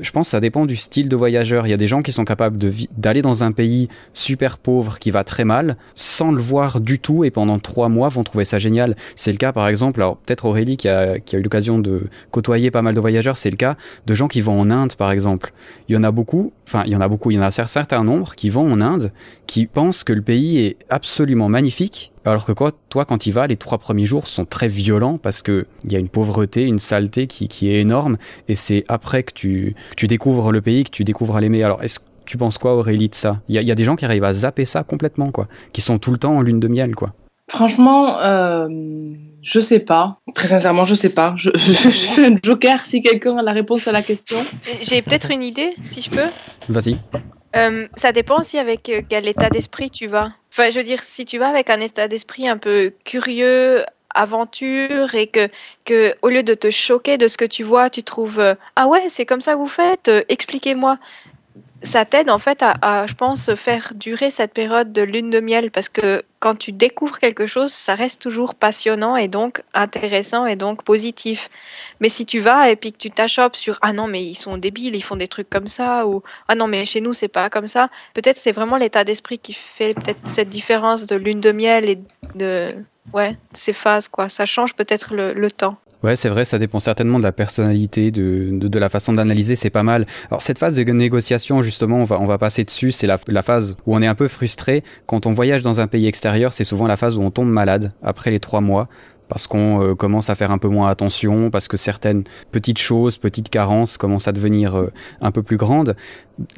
je pense que ça dépend du style de voyageur. Il y a des gens qui sont capables d'aller dans un pays super pauvre qui va très mal sans le voir du tout et pendant trois mois vont trouver ça génial. C'est le cas, par exemple, alors peut-être Aurélie qui a, qui a eu l'occasion de côtoyer pas mal de voyageurs, c'est le cas de gens qui vont en Inde, par exemple. Il y en a beaucoup, enfin, il y en a beaucoup, il y en a un certain nombre qui vont en Inde, qui pensent que le pays est absolument magnifique, alors que quoi, toi, quand tu y vas, les trois premiers jours sont très violents parce que il y a une pauvreté, une saleté qui, qui est énorme, et c'est après que tu, tu découvres le pays, que tu découvres à l'aimer. Alors, est-ce que tu penses quoi, Aurélie, de ça? Il y, a- il y a des gens qui arrivent à zapper ça complètement, quoi, qui sont tout le temps en lune de miel, quoi. Franchement, euh, je sais pas. Très sincèrement, je sais pas. Je, je, je fais un joker si quelqu'un a la réponse à la question. J'ai peut-être une idée, si je peux. Vas-y. Euh, ça dépend aussi avec euh, quel état d'esprit tu vas. Enfin, je veux dire, si tu vas avec un état d'esprit un peu curieux, aventure, et que, que au lieu de te choquer de ce que tu vois, tu trouves euh, Ah ouais, c'est comme ça que vous faites, euh, expliquez-moi. Ça t'aide en fait à, je pense, faire durer cette période de lune de miel? Parce que quand tu découvres quelque chose, ça reste toujours passionnant et donc intéressant et donc positif. Mais si tu vas et puis que tu t'achoppes sur ah non mais ils sont débiles, ils font des trucs comme ça ou ah non mais chez nous c'est pas comme ça, peut-être c'est vraiment l'état d'esprit qui fait peut-être cette différence de lune de miel et de ouais ces phases quoi. Ça change peut-être le temps. Ouais, c'est vrai, ça dépend certainement de la personnalité, de, de, la façon d'analyser, c'est pas mal. Alors cette phase de négociation, justement, on va, on va passer dessus, c'est la, la phase où on est un peu frustré. Quand on voyage dans un pays extérieur, c'est souvent la phase où on tombe malade après les trois mois parce qu'on euh, commence à faire un peu moins attention, parce que certaines petites choses, petites carences commencent à devenir euh, un peu plus grandes.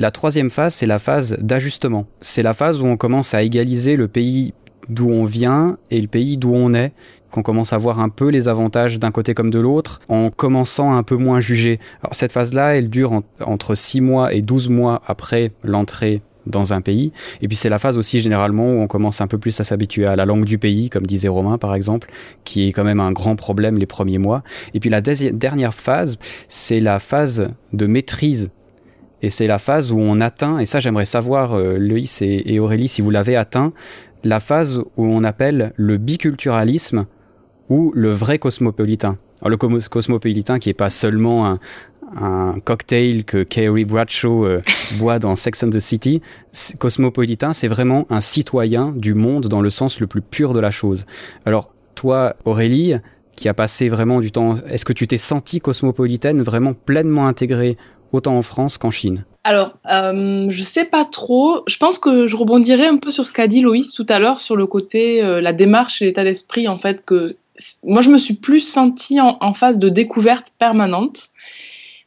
La troisième phase, c'est la phase d'ajustement. C'est la phase où on commence à égaliser le pays d'où on vient et le pays d'où on est, qu'on commence à voir un peu les avantages d'un côté comme de l'autre, en commençant un peu moins juger. Alors cette phase-là, elle dure en, entre 6 mois et 12 mois après l'entrée dans un pays. Et puis c'est la phase aussi généralement où on commence un peu plus à s'habituer à la langue du pays, comme disait Romain par exemple, qui est quand même un grand problème les premiers mois. Et puis la dernière phase, c'est la phase de maîtrise et c'est la phase où on atteint, et ça j'aimerais savoir, euh, Loïs et Aurélie, si vous l'avez atteint, la phase où on appelle le biculturalisme ou le vrai cosmopolitain. Alors le cosmopolitain qui est pas seulement un, un cocktail que Carrie Bradshaw euh, boit dans Sex and the City. Cosmopolitain, c'est vraiment un citoyen du monde dans le sens le plus pur de la chose. Alors toi, Aurélie, qui a passé vraiment du temps, est-ce que tu t'es sentie cosmopolitaine, vraiment pleinement intégrée autant en France qu'en Chine? Alors, euh, je sais pas trop. Je pense que je rebondirai un peu sur ce qu'a dit Loïs tout à l'heure sur le côté euh, la démarche et l'état d'esprit en fait que moi je me suis plus sentie en, phase de découverte permanente.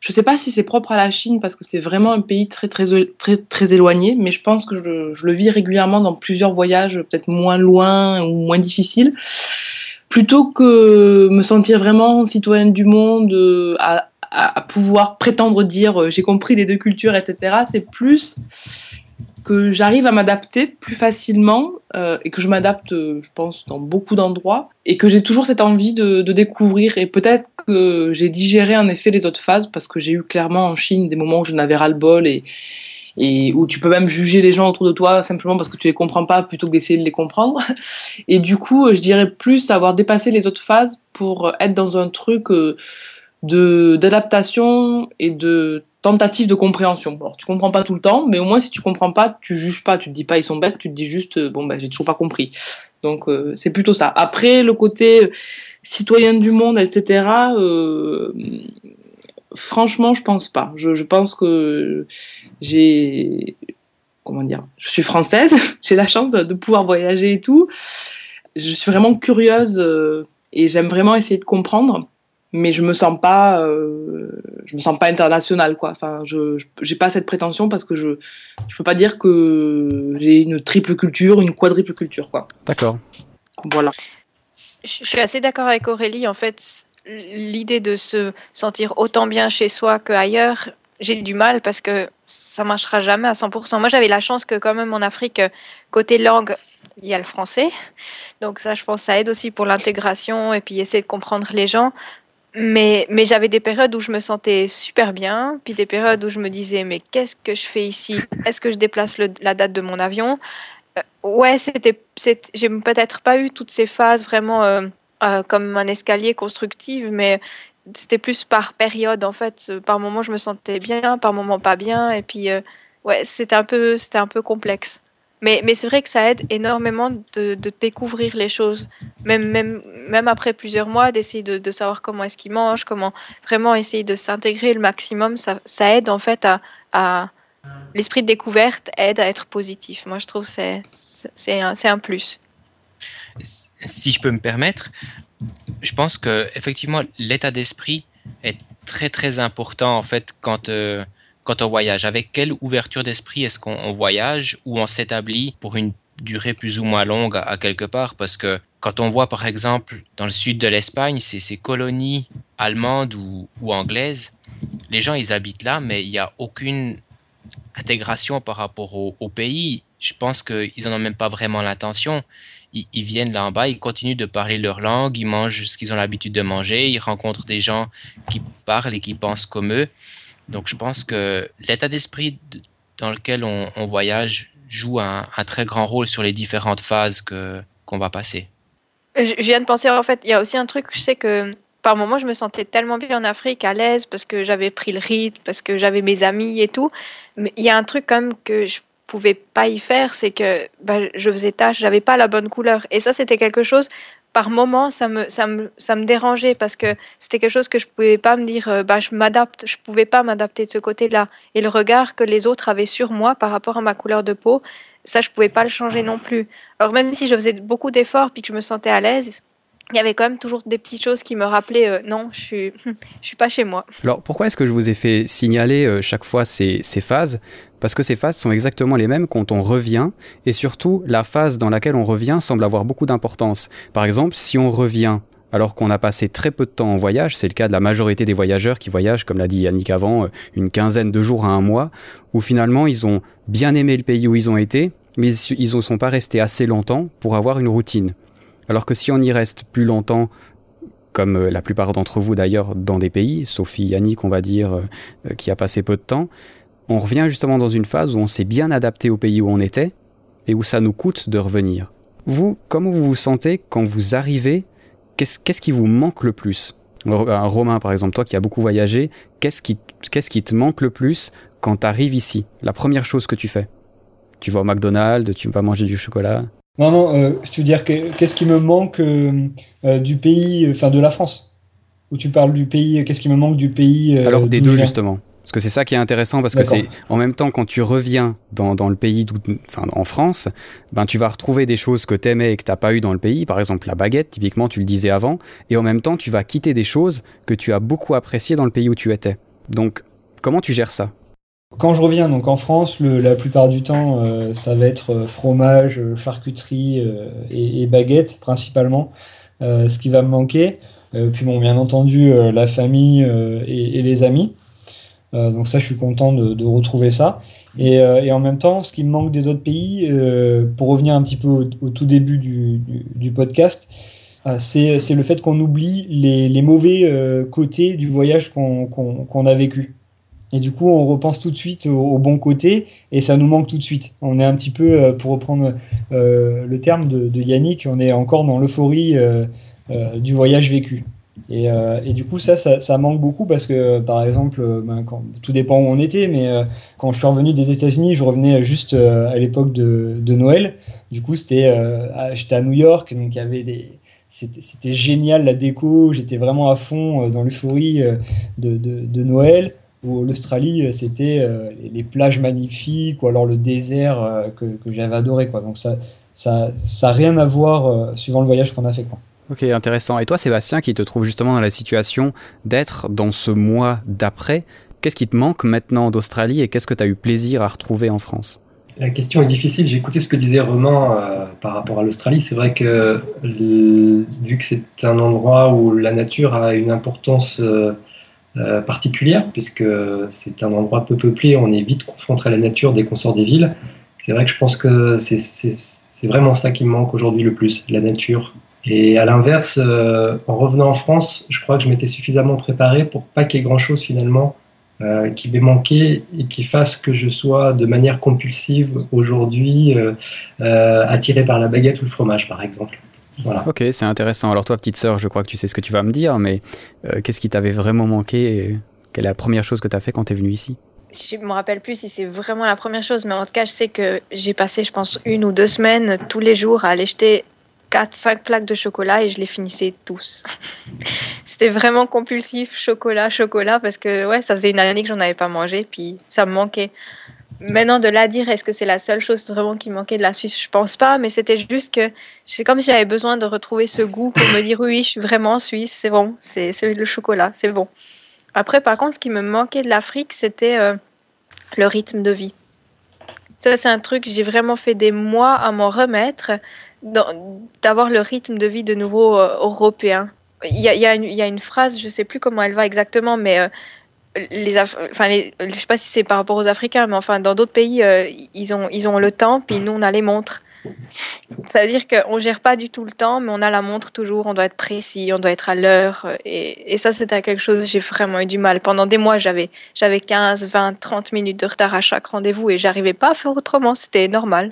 Je sais pas si c'est propre à la Chine parce que c'est vraiment un pays très très très très éloigné, mais je pense que je, le vis régulièrement dans plusieurs voyages, peut-être moins loin ou moins difficiles. Plutôt que me sentir vraiment citoyenne du monde, euh, à, à, pouvoir prétendre dire euh, j'ai compris les deux cultures, etc. C'est plus que j'arrive à m'adapter plus facilement euh, et que je m'adapte, je pense, dans beaucoup d'endroits et que j'ai toujours cette envie de, de découvrir et peut-être que j'ai digéré en effet les autres phases parce que j'ai eu clairement en Chine des moments où je n'avais ras le bol et, et où tu peux même juger les gens autour de toi simplement parce que tu les comprends pas plutôt que d'essayer de les comprendre. Et du coup, je dirais plus avoir dépassé les autres phases pour être dans un truc euh, d'adaptation et de tentative de compréhension. Alors tu comprends pas tout le temps, mais au moins si tu comprends pas, tu juges pas, tu te dis pas ils sont bêtes, tu te dis juste euh, bon ben j'ai toujours pas compris. Donc euh, c'est plutôt ça. Après le côté citoyen du monde, etc. Euh, franchement je pense pas. Je, je pense que j'ai comment dire, je suis française, j'ai la chance de, de, pouvoir voyager et tout. Je suis vraiment curieuse euh, et j'aime vraiment essayer de comprendre mais je me sens pas euh, je me sens pas internationale quoi enfin je j'ai pas cette prétention parce que je je peux pas dire que j'ai une triple culture une quadruple culture quoi d'accord voilà je suis assez d'accord avec Aurélie en fait l'idée de se sentir autant bien chez soi qu'ailleurs j'ai du mal parce que ça marchera jamais à 100%. Moi, j'avais la chance que quand même en Afrique, côté langue, il y a le français. Donc ça, je pense, ça aide aussi pour l'intégration et puis essayer de comprendre les gens. Mais, mais j'avais des périodes où je me sentais super bien, puis des périodes où je me disais, mais qu'est-ce que je fais ici? Est-ce que je déplace la date de mon avion? Euh, Ouais, c'était, j'ai peut-être pas eu toutes ces phases vraiment euh, euh, comme un escalier constructif, mais c'était plus par période en fait. Par moment, je me sentais bien, par moment pas bien, et puis ouais, c'était un c'était un peu complexe. Mais, c'est vrai que ça aide énormément de, découvrir les choses, même, même, même après plusieurs mois, d'essayer de, savoir comment est-ce qu'ils mangent, comment vraiment essayer de s'intégrer le maximum. Ça, aide en fait à, l'esprit de découverte aide à être positif. Moi, je trouve que c'est, un, un plus. Si je peux me permettre, je pense que effectivement l'état d'esprit est très très important en fait quand euh, quand on voyage Avec quelle ouverture d'esprit est-ce qu'on voyage ou on s'établit pour une durée plus ou moins longue à, quelque part? Parce que quand on voit par exemple dans le sud de l'Espagne, ces, ces colonies allemandes ou, anglaises, les gens ils habitent là, mais il n'y a aucune intégration par rapport au, pays. Je pense qu'ils n'en ont même pas vraiment l'intention. Ils, ils, viennent là en bas, ils continuent de parler leur langue, ils mangent ce qu'ils ont l'habitude de manger, ils rencontrent des gens qui parlent et qui pensent comme eux. Donc je pense que l'état d'esprit dans lequel on, voyage joue un, très grand rôle sur les différentes phases que qu'on va passer. Je, viens de penser en fait, il y a aussi un truc, je sais que par moments je me sentais tellement bien en Afrique, à l'aise parce que j'avais pris le rythme, parce que j'avais mes amis et tout. Mais il y a un truc quand même que je pouvais pas y faire, c'est que bah, je faisais tâche, j'avais pas la bonne couleur. Et ça, c'était quelque chose par moment, ça me, dérangeait parce que c'était quelque chose que je pouvais pas me dire, euh, bah, je m'adapte, je pouvais pas m'adapter de ce côté-là. Et le regard que les autres avaient sur moi par rapport à ma couleur de peau, ça, je pouvais pas le changer non plus. Alors même si je faisais beaucoup d'efforts puis que je me sentais à l'aise, il y avait quand même toujours des petites choses qui me rappelaient euh, non, je suis, je suis pas chez moi. Alors pourquoi est-ce que je vous ai fait signaler euh, chaque fois ces, ces phases? Parce que ces phases sont exactement les mêmes quand on revient, et surtout la phase dans laquelle on revient semble avoir beaucoup d'importance. Par exemple, si on revient alors qu'on a passé très peu de temps en voyage, c'est le cas de la majorité des voyageurs qui voyagent, comme l'a dit Yannick avant, euh, une quinzaine de jours à un mois, où finalement ils ont bien aimé le pays où ils ont été, mais ils ne sont pas restés assez longtemps pour avoir une routine. Alors que si on y reste plus longtemps, comme euh, la plupart d'entre vous d'ailleurs dans des pays, Sophie Yannick on va dire, euh, qui a passé peu de temps, on revient justement dans une phase où on s'est bien adapté au pays où on était et où ça nous coûte de revenir. Vous, comment vous vous sentez quand vous arrivez? Qu'est-ce qui vous manque le plus? Romain, par exemple, toi qui as beaucoup voyagé, qu'est-ce qui, qu'est-ce qui te manque le plus quand tu arrives ici? La première chose que tu fais? Tu vas au McDonald's, tu vas manger du chocolat? Non, non, euh, je veux dire, qu'est-ce qui me manque euh, euh, du pays, enfin de la France? Où tu parles du pays, qu'est-ce qui me manque du pays Alors des deux, justement. Parce que c'est ça qui est intéressant, parce que c'est en même temps, quand tu reviens dans, dans le pays, enfin en France, ben tu vas retrouver des choses que tu aimais et que tu n'as pas eu dans le pays, par exemple la baguette, typiquement, tu le disais avant, et en même temps, tu vas quitter des choses que tu as beaucoup appréciées dans le pays où tu étais. Donc, comment tu gères ça? Quand je reviens donc en France, le, la plupart du temps, euh, ça va être euh, fromage, euh, charcuterie et, et, baguette principalement, ce qui va me manquer. puis bon, bien entendu, la famille et, et, les amis. donc ça, je suis content de, de retrouver ça. Et, et, en même temps, ce qui me manque des autres pays, pour revenir un petit peu au, au tout début du, du, podcast, c'est le fait qu'on oublie les, les mauvais côtés du voyage qu'on qu qu'on a vécu. Et du coup, on repense tout de suite au, bon côté et ça nous manque tout de suite. On est un petit peu, euh, pour reprendre euh, le terme de, Yannick, on est encore dans l'euphorie euh, du voyage vécu. Et, du coup, ça, ça, manque beaucoup parce que, par exemple, ben, tout dépend où on était, mais quand je suis revenu des États-Unis, je revenais juste à l'époque de, Noël. Du coup, c'était, j'étais à New York, donc il y avait des, c'était génial la déco, j'étais vraiment à fond dans l'euphorie de, Noël où l'Australie, euh, c'était euh, les plages magnifiques ou alors le désert euh, que, que j'avais adoré. Quoi. Donc ça ça, ça rien à voir suivant le voyage qu'on a fait. Quoi. Ok, intéressant. Et toi, Sébastien, qui te trouve justement dans la situation d'être dans ce mois d'après, qu'est-ce qui te manque maintenant d'Australie et qu'est-ce que tu as eu plaisir à retrouver en France? La question est difficile. J'ai écouté ce que disait Romain euh, par rapport à l'Australie. C'est vrai que le, vu que c'est un endroit où la nature a une importance euh, euh, particulière, puisque c'est un endroit peu peuplé, on est vite confronté à la nature dès qu'on sort des villes. C'est vrai que je pense que c'est vraiment ça qui me manque aujourd'hui le plus, la nature. Et à l'inverse, euh, en revenant en France, je crois que je m'étais suffisamment préparé pour pas qu'il y ait grand-chose finalement euh, qui m'ait manqué et qui fasse que je sois de manière compulsive aujourd'hui attiré par la baguette ou le fromage, par exemple. Ok, c'est intéressant. Alors toi, petite sœur, je crois que tu sais ce que tu vas me dire, mais euh, qu'est-ce qui t'avait vraiment manqué Quelle est la première chose que tu as fait quand tu es venu ici? Je me rappelle plus si c'est vraiment la première chose, mais en tout cas, je sais que j'ai passé, je pense, une ou deux semaines tous les jours à aller jeter 4, 5 plaques de chocolat et je les finissais tous. C'était vraiment compulsif, chocolat, chocolat, parce que ouais, ça faisait une année que j'en avais pas mangé, puis ça me manquait. Maintenant, de là dire, est-ce que c'est la seule chose vraiment qui manquait de la Suisse? Je pense pas, mais c'était juste que c'est comme si j'avais besoin de retrouver ce goût pour me dire oui, je suis vraiment suisse, c'est bon, c'est le chocolat, c'est bon. Après, par contre, ce qui me manquait de l'Afrique, c'était euh, le rythme de vie. Ça, c'est un truc, j'ai vraiment fait des mois à m'en remettre, d'avoir le rythme de vie de nouveau euh, européen. Il y a, une phrase, je sais plus comment elle va exactement, mais euh, les, enfin, les, je sais pas si c'est par rapport aux Africains, mais enfin, dans d'autres pays, euh, ils, ont, ils ont le temps, puis nous, on a les montres. Ça veut dire qu'on gère pas du tout le temps, mais on a la montre toujours, on doit être précis, on doit être à l'heure. Et, et, ça, c'était quelque chose, j'ai vraiment eu du mal. Pendant des mois, j'avais, j'avais 15, 20, 30 minutes de retard à chaque rendez-vous et j'arrivais pas à faire autrement, c'était normal.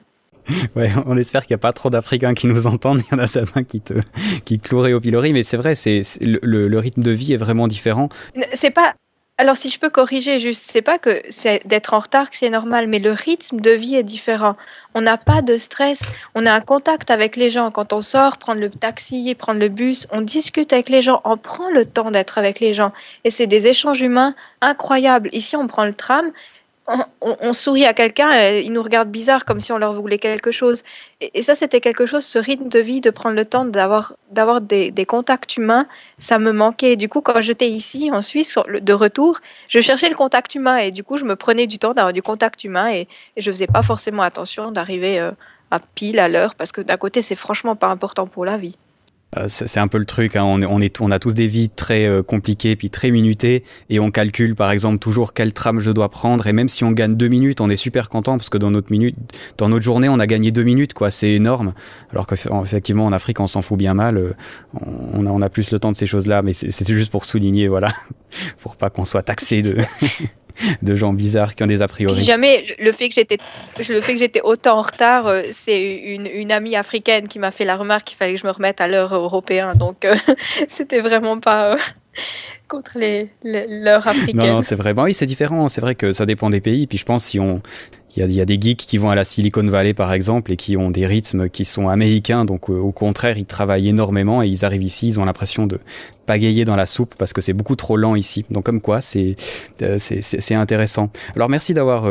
Ouais, on espère qu'il n'y a pas trop d'Africains qui nous entendent. Il y en a certains qui te, qui te cloueraient au pilori, mais c'est vrai, c'est, le, le, rythme de vie est vraiment différent. C'est pas, alors, si je peux corriger, juste, c'est pas que c'est d'être en retard que c'est normal, mais le rythme de vie est différent. On n'a pas de stress, on a un contact avec les gens. Quand on sort, prendre le taxi, prendre le bus, on discute avec les gens, on prend le temps d'être avec les gens. Et c'est des échanges humains incroyables. Ici, on prend le tram, on, sourit à quelqu'un, il nous regarde bizarre comme si on leur voulait quelque chose. Et, ça, c'était quelque chose, ce rythme de vie, de prendre le temps d'avoir, d'avoir des, contacts humains, ça me manquait. Du coup, quand j'étais ici, en Suisse, de retour, je cherchais le contact humain et du coup, je me prenais du temps d'avoir du contact humain et, je faisais pas forcément attention d'arriver euh, à pile à l'heure parce que d'un côté, c'est franchement pas important pour la vie. Euh, c'est un peu le truc, hein. on, est, on, est, on a tous des vies très euh, compliquées puis très minutées et on calcule par exemple toujours quel tram je dois prendre et même si on gagne deux minutes, on est super content parce que dans notre minute, dans notre journée, on a gagné deux minutes quoi, c'est énorme. Alors qu'effectivement en Afrique, on s'en fout bien mal, euh, on a, on a plus le temps de ces choses-là, mais c'était juste pour souligner, voilà, pour pas qu'on soit taxé de de gens bizarres qui ont des a priori. Si jamais le fait que j'étais, le fait que j'étais autant en retard, euh, c'est une, une, amie africaine qui m'a fait la remarque qu'il fallait que je me remette à l'heure européenne. Donc, euh, c'était vraiment pas euh, contre les, l'heure africaine. Non, non c'est vrai. oui, c'est différent. C'est vrai que ça dépend des pays. Puis je pense si on, il y, a, des geeks qui vont à la Silicon Valley par exemple et qui ont des rythmes qui sont américains, donc au contraire ils travaillent énormément et ils arrivent ici, ils ont l'impression de pagayer dans la soupe parce que c'est beaucoup trop lent ici. Donc comme quoi c'est c'est intéressant. Alors merci d'avoir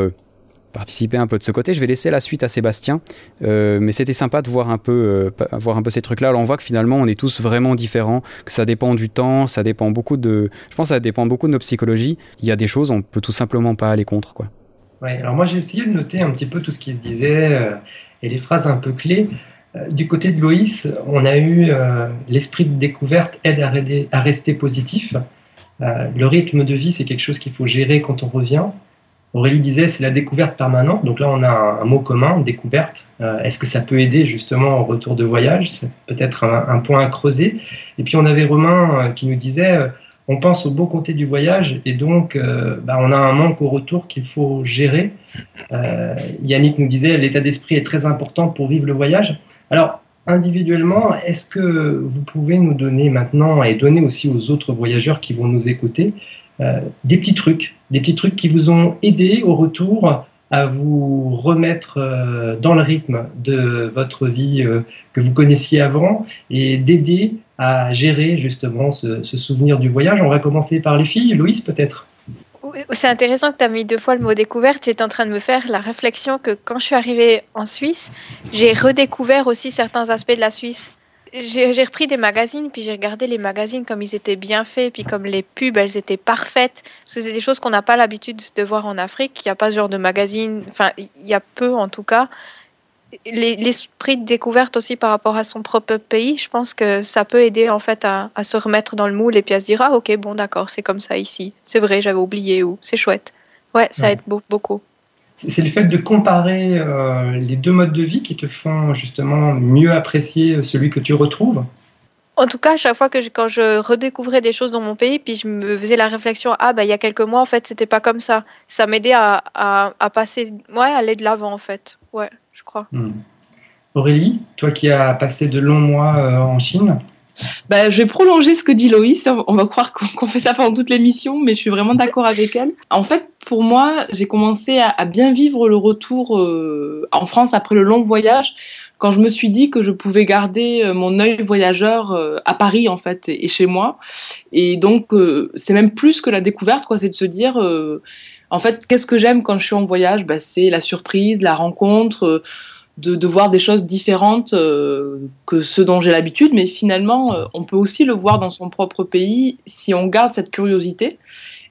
participé un peu de ce côté. Je vais laisser la suite à Sébastien, euh, mais c'était sympa de voir un peu, euh, voir un peu ces trucs-là. Alors on voit que finalement on est tous vraiment différents, que ça dépend du temps, ça dépend beaucoup de, je pense que ça dépend beaucoup de nos psychologies. Il y a des choses on peut tout simplement pas aller contre, quoi. Alors moi j'ai essayé de noter un petit peu tout ce qui se disait euh, et les phrases un peu clés. Euh, du côté de Loïs, on a eu euh, l'esprit de découverte aide à, rester positif. le rythme de vie, c'est quelque chose qu'il faut gérer quand on revient. Aurélie disait c'est la découverte permanente. Donc là, on a un, mot commun, découverte. Est-ce que ça peut aider justement au retour de voyage? C'est peut-être un, point à creuser. Et puis on avait Romain qui nous disait on pense au beau côté du voyage et donc euh, bah, on a un manque au retour qu'il faut gérer. Euh, Yannick nous disait l'état d'esprit est très important pour vivre le voyage. Alors individuellement, est-ce que vous pouvez nous donner maintenant et donner aussi aux autres voyageurs qui vont nous écouter euh, des petits trucs, des petits trucs qui vous ont aidé au retour à vous remettre dans le rythme de votre vie que vous connaissiez avant et d'aider à gérer justement ce, souvenir du voyage. On va commencer par les filles. Louise, peut-être c'est intéressant que tu as mis deux fois le mot découverte. J'étais en train de me faire la réflexion que quand je suis arrivée en Suisse, j'ai redécouvert aussi certains aspects de la Suisse. J'ai repris des magazines, puis j'ai regardé les magazines comme ils étaient bien faits, puis comme les pubs, elles étaient parfaites. Parce que c'est des choses qu'on n'a pas l'habitude de voir en Afrique. Il n'y a pas ce genre de magazine, enfin, il y a peu en tout cas. l'esprit de découverte aussi par rapport à son propre pays, je pense que ça peut aider en fait à, se remettre dans le moule et puis à se dire ah ok bon d'accord c'est comme ça ici, c'est vrai j'avais oublié ou c'est chouette. Ouais, ça aide beaucoup. C'est le fait de comparer euh, les deux modes de vie qui te font justement mieux apprécier celui que tu retrouves. En tout cas, à chaque fois que je, quand je redécouvrais des choses dans mon pays, puis je me faisais la réflexion, ah bah il y a quelques mois en fait c'était pas comme ça. Ça m'aidait à, à, passer, ouais, à aller de l'avant en fait. Ouais, je crois. Hmm. Aurélie, toi qui as passé de longs mois euh, en Chine. Bah, je vais prolonger ce que dit Loïs. On va croire qu'on fait ça pendant toute l'émission, mais je suis vraiment d'accord avec elle. En fait, pour moi, j'ai commencé à, bien vivre le retour euh, en France après le long voyage quand je me suis dit que je pouvais garder euh, mon œil voyageur euh, à Paris en fait et chez moi. Et donc euh, c'est même plus que la découverte quoi, c'est de se dire en fait qu'est-ce que j'aime quand je suis en voyage? Bah, c'est la surprise, la rencontre. De, de, voir des choses différentes que ce dont j'ai l'habitude, mais finalement, on peut aussi le voir dans son propre pays si on garde cette curiosité.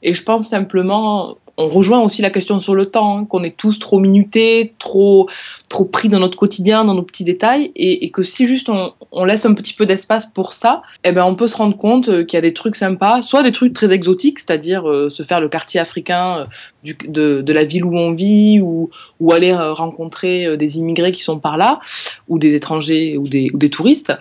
Et je pense simplement, on rejoint aussi la question sur le temps, qu'on est tous trop minutés, trop, trop pris dans notre quotidien, dans nos petits détails, et, que si juste on, laisse un petit peu d'espace pour ça, eh ben on peut se rendre compte euh, qu'il y a des trucs sympas, soit des trucs très exotiques, c'est-à-dire euh, se faire le quartier africain euh, de, la ville où on vit, ou, aller rencontrer des immigrés qui sont par là, ou des étrangers ou des touristes,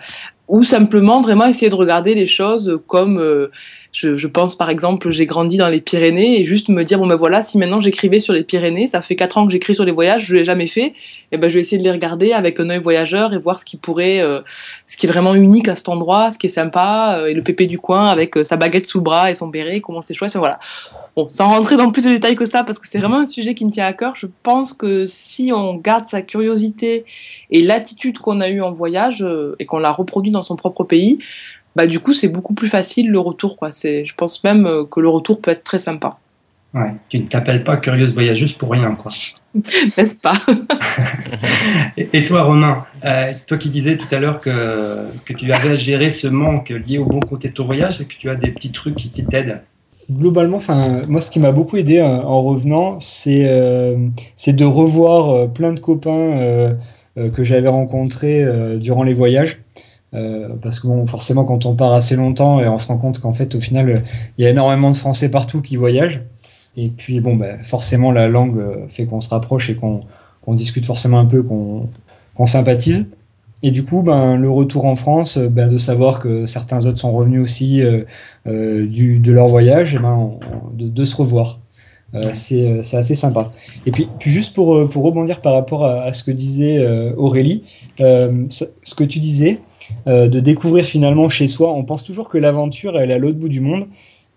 ou simplement vraiment essayer de regarder les choses comme je, pense par exemple, j'ai grandi dans les Pyrénées et juste me dire bon ben voilà, si maintenant j'écrivais sur les Pyrénées, ça fait quatre ans que j'écris sur les voyages, je l'ai jamais fait, et eh ben je vais essayer de les regarder avec un œil voyageur et voir ce qui pourrait, euh, ce qui est vraiment unique à cet endroit, ce qui est sympa, euh, et le pépé du coin avec euh, sa baguette sous bras et son béret, comment c'est chouette, voilà. Bon, sans rentrer dans plus de détails que ça, parce que c'est vraiment un sujet qui me tient à cœur, je pense que si on garde sa curiosité et l'attitude qu'on a eue en voyage et qu'on l'a reproduit dans son propre pays, bah, du coup, c'est beaucoup plus facile le retour. Quoi. Je pense même euh, que le retour peut être très sympa. Ouais, tu ne t'appelles pas curieuse voyageuse pour rien, quoi. N'est-ce pas? Et, toi, Romain, euh, toi qui disais tout à l'heure que, que tu avais à gérer ce manque lié au bon côté de ton voyage, est-ce que tu as des petits trucs qui t'aident? Globalement, moi, ce qui m'a beaucoup aidé euh, en revenant, c'est de revoir plein de copains que j'avais rencontrés durant les voyages. Euh, parce que bon, forcément, quand on part assez longtemps et on se rend compte qu'en fait, au final, il y a énormément de Français partout qui voyagent. Et puis, bon, ben, forcément, la langue euh, fait qu'on se rapproche et qu'on discute forcément un peu, qu'on sympathise. Et du coup, ben, le retour en France, euh, ben, de savoir que certains autres sont revenus aussi du, de leur voyage, et ben, de, se revoir. c'est assez sympa. Et puis, puis juste pour, pour rebondir par rapport à, à ce que disait Aurélie, ce que tu disais, euh, de découvrir finalement chez soi. On pense toujours que l'aventure, elle est à l'autre bout du monde.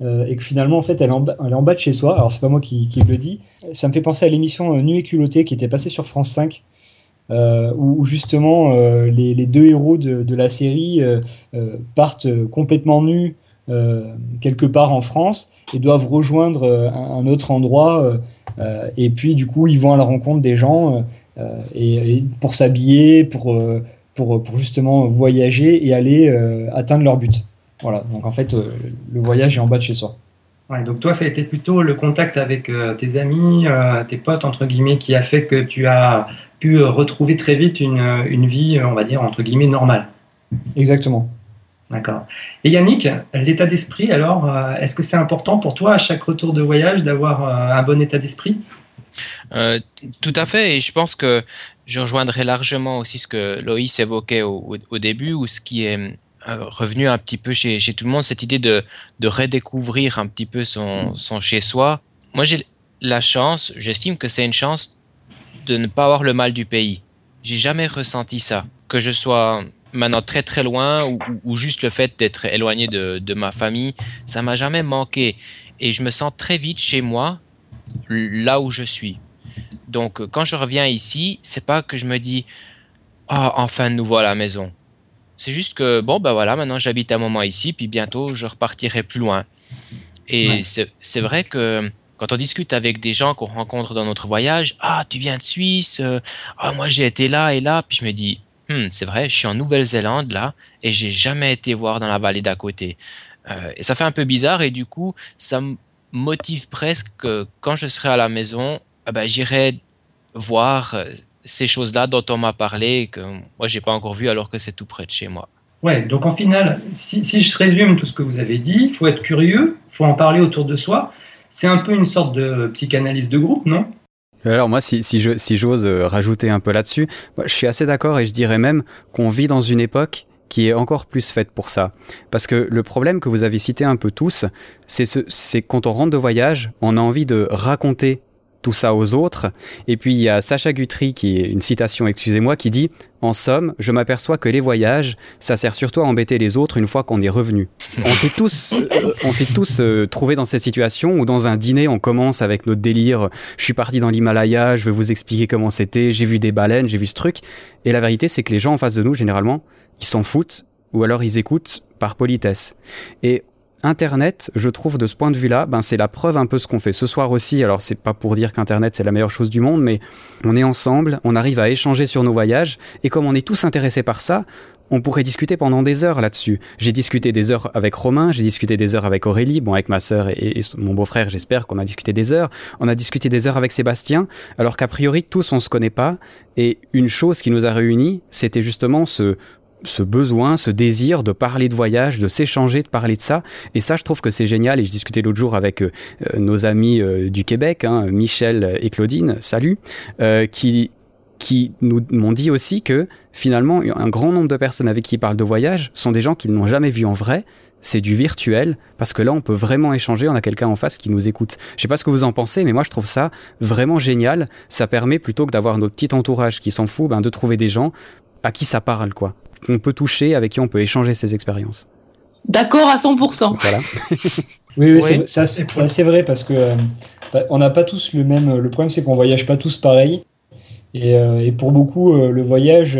Euh, et que finalement, en fait, elle est en, bas, elle de chez soi. Alors, c'est pas moi qui, le dis. Ça me fait penser à l'émission euh, Nu et culotté qui était passée sur France 5, où, justement les, deux héros de, la série partent complètement nus quelque part en France et doivent rejoindre un, autre endroit. et puis, du coup, ils vont à la rencontre des gens et, pour s'habiller, pour pour, justement voyager et aller euh, atteindre leur but. Voilà, donc en fait, euh, le voyage est en bas de chez soi. Ouais, donc toi, ça a été plutôt le contact avec euh, tes amis, tes potes, entre guillemets, qui a fait que tu as pu retrouver très vite une, une vie, on va dire, entre guillemets, normale. Exactement. D'accord. Et Yannick, l'état d'esprit, alors, est-ce que c'est important pour toi à chaque retour de voyage d'avoir un bon état d'esprit? Euh, tout à fait, et je pense que je rejoindrai largement aussi ce que Loïs évoquait au, début, ou ce qui est euh, revenu un petit peu chez, tout le monde, cette idée de, redécouvrir un petit peu son, chez-soi. Moi, j'ai la chance, j'estime que c'est une chance de ne pas avoir le mal du pays. J'ai jamais ressenti ça. Que je sois maintenant très très loin ou, juste le fait d'être éloigné de, de ma famille, ça m'a jamais manqué. Et je me sens très vite chez moi là où je suis. Donc, quand je reviens ici, c'est pas que je me dis Ah, enfin, nous voilà à la maison. C'est juste que, bon, ben voilà, maintenant j'habite un moment ici, puis bientôt je repartirai plus loin. Et c'est vrai que quand on discute avec des gens qu'on rencontre dans notre voyage, Ah, tu viens de Suisse, euh, ah, moi j'ai été là et là, puis je me dis hmm, C'est vrai, je suis en Nouvelle-Zélande là, et j'ai jamais été voir dans la vallée d'à côté. Euh, et ça fait un peu bizarre, et du coup, ça me motive presque que quand je serai à la maison, eh ben, j'irai voir euh, ces choses-là dont on m'a parlé que moi j'ai pas encore vu alors que c'est tout près de chez moi. Ouais, donc en final, si, si je résume tout ce que vous avez dit, il faut être curieux, il faut en parler autour de soi. C'est un peu une sorte de psychanalyse de groupe, non? Alors moi, si, si, je, si j'ose euh, rajouter un peu là-dessus, je suis assez d'accord et je dirais même qu'on vit dans une époque qui est encore plus faite pour ça. Parce que le problème que vous avez cité un peu tous, c'est ce, c'est quand on rentre de voyage, on a envie de raconter tout ça aux autres. Et puis il y a Sacha Guthrie, qui est une citation, excusez-moi, qui dit En somme, je m'aperçois que les voyages, ça sert surtout à embêter les autres une fois qu'on est revenu. On s'est tous, euh, on s'est tous euh, trouvés dans cette situation où dans un dîner, on commence avec notre délire Je suis parti dans l'Himalaya, je vais vous expliquer comment c'était, j'ai vu des baleines, j'ai vu ce truc. Et la vérité, c'est que les gens en face de nous, généralement, ils s'en foutent ou alors ils écoutent par politesse. Et Internet, je trouve de ce point de vue-là, ben c'est la preuve un peu ce qu'on fait ce soir aussi. Alors c'est pas pour dire qu'Internet c'est la meilleure chose du monde, mais on est ensemble, on arrive à échanger sur nos voyages, et comme on est tous intéressés par ça, on pourrait discuter pendant des heures là-dessus. J'ai discuté des heures avec Romain, j'ai discuté des heures avec Aurélie, bon avec ma sœur et, mon beau-frère, j'espère qu'on a discuté des heures. On a discuté des heures avec Sébastien, alors qu'a priori tous on se connaît pas. Et une chose qui nous a réunis, c'était justement ce, ce besoin, ce désir de parler de voyage, de s'échanger, de parler de ça. Et ça, je trouve que c'est génial. Et je discutais l'autre jour avec euh, nos amis euh, du Québec, hein, Michel et Claudine, salut, euh, qui qui nous m'ont dit aussi que finalement un grand nombre de personnes avec qui ils parlent de voyage sont des gens qu'ils n'ont jamais vus en vrai. C'est du virtuel parce que là on peut vraiment échanger, on a quelqu'un en face qui nous écoute. Je sais pas ce que vous en pensez, mais moi je trouve ça vraiment génial. Ça permet plutôt que d'avoir notre petit entourage qui s'en fout, ben, de trouver des gens à qui ça parle quoi qu'on peut toucher, avec qui on peut échanger ses expériences. D'accord à 100%. Voilà. oui, oui, c'est assez vrai parce que euh, bah, on n'a pas tous le même. Le problème, c'est qu'on voyage pas tous pareil. Et, euh, pour beaucoup, euh, le voyage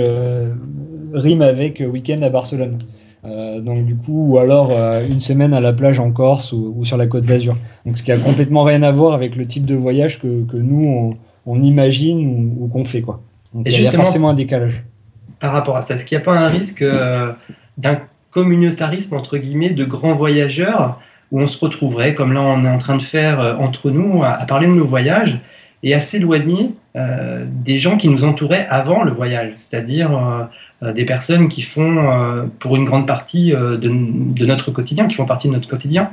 rime avec week-end à Barcelone. donc du coup, ou alors une semaine à la plage en Corse ou, sur la côte d'Azur. Donc ce qui a complètement rien à voir avec le type de voyage que, nous on, imagine ou, qu'on fait quoi. Donc il y a forcément un décalage par rapport à ça. Est-ce qu'il n'y a pas un risque euh, d'un communautarisme, entre guillemets, de grands voyageurs, où on se retrouverait, comme là on est en train de faire euh, entre nous, à, parler de nos voyages, et à s'éloigner euh, des gens qui nous entouraient avant le voyage, c'est-à-dire des personnes qui font, pour une grande partie de, notre quotidien, qui font partie de notre quotidien?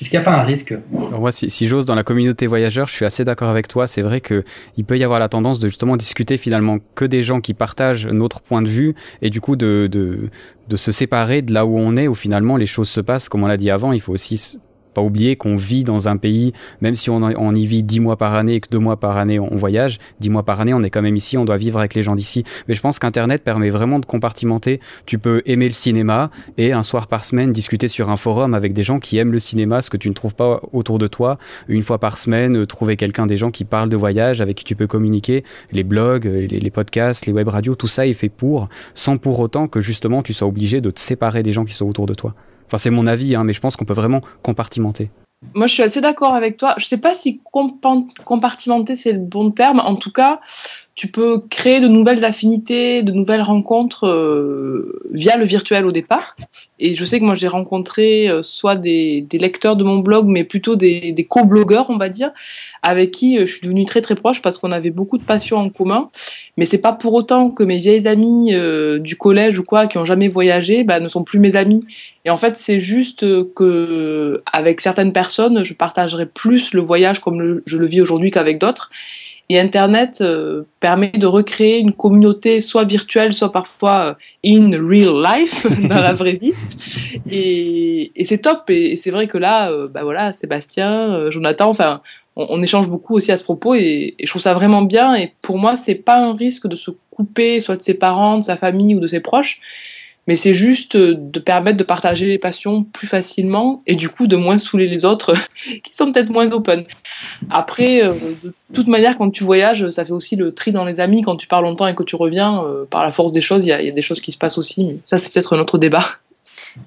Est-ce qu'il n'y a pas un risque Moi, si, j'ose, dans la communauté voyageur, je suis assez d'accord avec toi. C'est vrai qu'il peut y avoir la tendance de justement discuter finalement que des gens qui partagent notre point de vue et du coup de, de, de se séparer de là où on est, où finalement les choses se passent. Comme on l'a dit avant, il faut aussi pas oublier qu'on vit dans un pays, même si on, y vit dix mois par année et que deux mois par année on, voyage, dix mois par année on est quand même ici, on doit vivre avec les gens d'ici. Mais je pense qu'Internet permet vraiment de compartimenter. Tu peux aimer le cinéma et un soir par semaine discuter sur un forum avec des gens qui aiment le cinéma, ce que tu ne trouves pas autour de toi. Une fois par semaine, euh, trouver quelqu'un, des gens qui parlent de voyage, avec qui tu peux communiquer. Les blogs, euh, les podcasts, les web radios, tout ça est fait pour, sans pour autant que justement tu sois obligé de te séparer des gens qui sont autour de toi. Enfin, c'est mon avis, hein, mais je pense qu'on peut vraiment compartimenter. Moi, je suis assez d'accord avec toi. Je ne sais pas si compartimenter, c'est le bon terme. En tout cas, tu peux créer de nouvelles affinités, de nouvelles rencontres euh, via le virtuel au départ. Et je sais que moi j'ai rencontré euh, soit des, lecteurs de mon blog, mais plutôt des, des co-blogueurs, on va dire, avec qui euh, je suis devenue très très proche parce qu'on avait beaucoup de passions en commun. Mais c'est pas pour autant que mes vieilles amies du collège ou quoi, qui ont jamais voyagé, bah, ne sont plus mes amies. Et en fait, c'est juste que avec certaines personnes, je partagerai plus le voyage comme je le vis aujourd'hui qu'avec d'autres. Et Internet euh, permet de recréer une communauté soit virtuelle, soit parfois euh, in real life, dans la vraie vie. Et, c'est top. Et, c'est vrai que là, euh, bah voilà, Sébastien, Jonathan, enfin, on, échange beaucoup aussi à ce propos et, et, je trouve ça vraiment bien. Et pour moi, c'est pas un risque de se couper, soit de ses parents, de sa famille ou de ses proches mais c'est juste euh, de permettre de partager les passions plus facilement et du coup de moins saouler les autres qui sont peut-être moins open. Après, euh, de toute manière, quand tu voyages, ça fait aussi le tri dans les amis. Quand tu pars longtemps et que tu reviens, euh, par la force des choses, il y, a des choses qui se passent aussi. Mais ça, c'est peut-être un autre débat.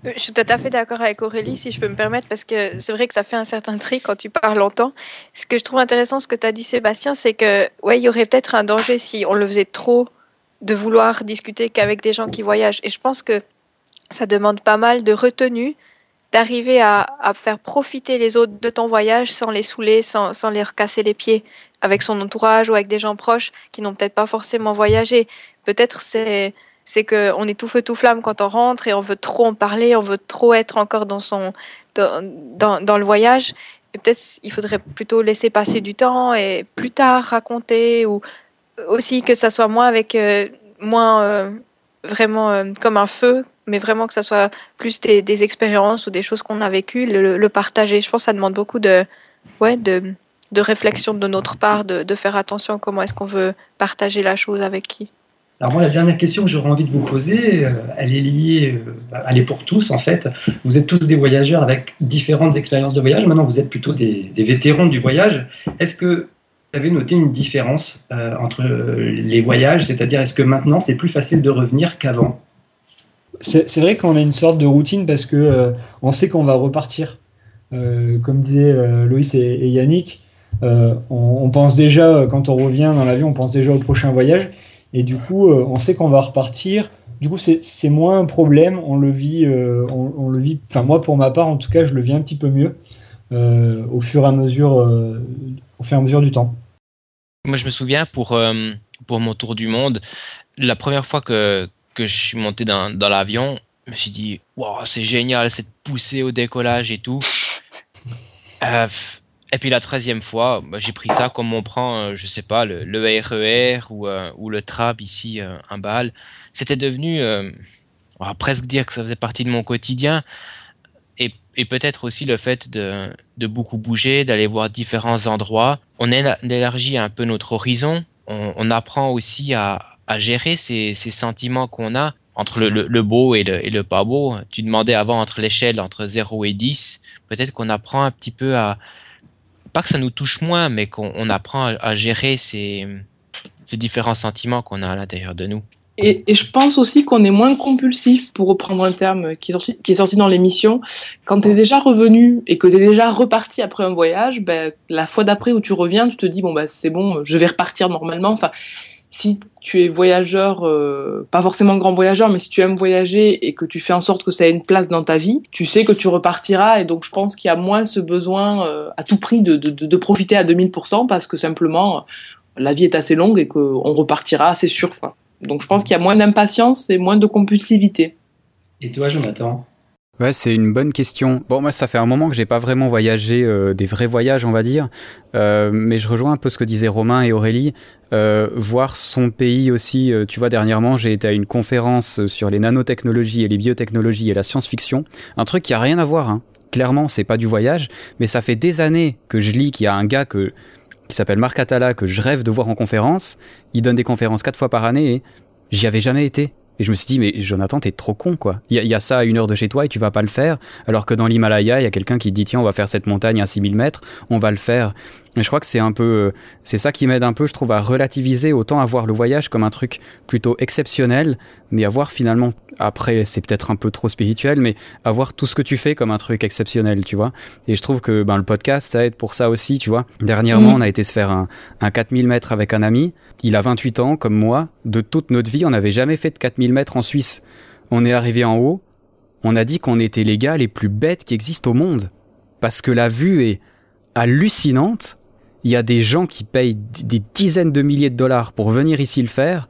Je suis tout à fait d'accord avec Aurélie, si je peux me permettre, parce que c'est vrai que ça fait un certain tri quand tu parles longtemps. Ce que je trouve intéressant, ce que tu as dit, Sébastien, c'est que, ouais, il y aurait peut-être un danger si on le faisait trop de vouloir discuter qu'avec des gens qui voyagent. Et je pense que ça demande pas mal de retenue d'arriver à, faire profiter les autres de ton voyage sans les saouler, sans, sans les recasser les pieds avec son entourage ou avec des gens proches qui n'ont peut-être pas forcément voyagé. Peut-être c'est c'est que on est tout feu tout flamme quand on rentre et on veut trop en parler, on veut trop être encore dans son dans, dans, dans le voyage. Et peut-être il faudrait plutôt laisser passer du temps et plus tard raconter ou aussi que ça soit moins avec euh, moins euh, vraiment euh, comme un feu, mais vraiment que ça soit plus des, expériences ou des choses qu'on a vécues, le, partager. Je pense que ça demande beaucoup de ouais de de réflexion de notre part, de, de faire attention à comment est-ce qu'on veut partager la chose avec qui. Alors moi, la dernière question que j'aurais envie de vous poser, euh, elle est liée, euh, elle est pour tous en fait. Vous êtes tous des voyageurs avec différentes expériences de voyage. Maintenant, vous êtes plutôt des, vétérans du voyage. Est-ce que avez noté une différence euh, entre les voyages C'est-à-dire, est-ce que maintenant, c'est plus facile de revenir qu'avant? C'est vrai qu'on a une sorte de routine parce que euh, on sait qu'on va repartir. Euh, comme disaient euh, Loïs et, Yannick, euh, on, pense déjà, euh, quand on revient dans l'avion, on pense déjà au prochain voyage. Et du coup, euh, on sait qu'on va repartir. Du coup, c'est moins un problème. On le vit, euh, on, on le vit. Enfin, moi, pour ma part, en tout cas, je le vis un petit peu mieux euh, au fur et à mesure, euh, au fur et à mesure du temps. Moi, je me souviens pour, euh, pour mon tour du monde, la première fois que, que je suis monté dans, dans l'avion, je me suis dit, c'est génial, cette poussée au décollage et tout. Euh, et puis la troisième fois, bah, j'ai pris ça comme on prend, euh, je sais pas, le, le RER ou, euh, ou le tram ici, un bal. C'était devenu, on va presque dire que ça faisait partie de mon quotidien. Et, peut-être aussi le fait de, beaucoup bouger, d'aller voir différents endroits. On éla- élargit un peu notre horizon. On, apprend aussi à, gérer ces, sentiments qu'on a entre le, beau et le, pas beau. Tu demandais avant entre l'échelle entre 0 et 10. Peut-être qu'on apprend un petit peu à, pas que ça nous touche moins, mais qu'on on apprend à, gérer ces différents sentiments qu'on a à l'intérieur de nous. Et, et je pense aussi qu'on est moins compulsif, pour reprendre un terme qui est sorti, qui est sorti dans l'émission. Quand tu es déjà revenu et que tu es déjà reparti après un voyage, ben, la fois d'après où tu reviens, tu te dis, bon, bah, c'est bon, je vais repartir normalement. Enfin, si tu es voyageur, euh, pas forcément grand voyageur, mais si tu aimes voyager et que tu fais en sorte que ça ait une place dans ta vie, tu sais que tu repartiras. Et donc, je pense qu'il y a moins ce besoin euh, à tout prix de, de, de, profiter à 2000% parce que simplement, la vie est assez longue et qu'on repartira, c'est sûr. Quoi. Donc je pense qu'il y a moins d'impatience et moins de compulsivité. Et toi, Jonathan? Ouais, c'est une bonne question. Bon, moi, ça fait un moment que j'ai pas vraiment voyagé, euh, des vrais voyages, on va dire. Euh, mais je rejoins un peu ce que disaient Romain et Aurélie. Euh, voir son pays aussi. euh, tu vois, dernièrement, j'ai été à une conférence sur les nanotechnologies et les biotechnologies et la science-fiction. Un truc qui a rien à voir. Hein. Clairement, c'est pas du voyage, mais ça fait des années que je lis qu'il y a un gars que qui s'appelle Marc Atala que je rêve de voir en conférence. Il donne des conférences quatre fois par année et j'y avais jamais été. Et je me suis dit, mais Jonathan, t'es trop con, quoi. Il y, a- ça à une heure de chez toi et tu vas pas le faire. Alors que dans l'Himalaya, il y a quelqu'un qui dit, tiens, on va faire cette montagne à 6000 mètres, on va le faire. Et je crois que c'est un peu, euh, c'est ça qui m'aide un peu, je trouve, à relativiser, autant à voir le voyage comme un truc plutôt exceptionnel, mais à voir finalement, après, c'est peut-être un peu trop spirituel, mais à voir tout ce que tu fais comme un truc exceptionnel, tu vois. Et je trouve que, ben, le podcast, ça aide pour ça aussi, tu vois. Dernièrement, Mhm. on a été se faire un, un 4000 mètres avec un ami. Il a 28 ans, comme moi. De toute notre vie, on n'avait jamais fait de 4000 mètres en Suisse. On est arrivé en haut. On a dit qu'on était les gars les plus bêtes qui existent au monde. Parce que la vue est hallucinante. Il y a des gens qui payent des dizaines de milliers de dollars pour venir ici le faire.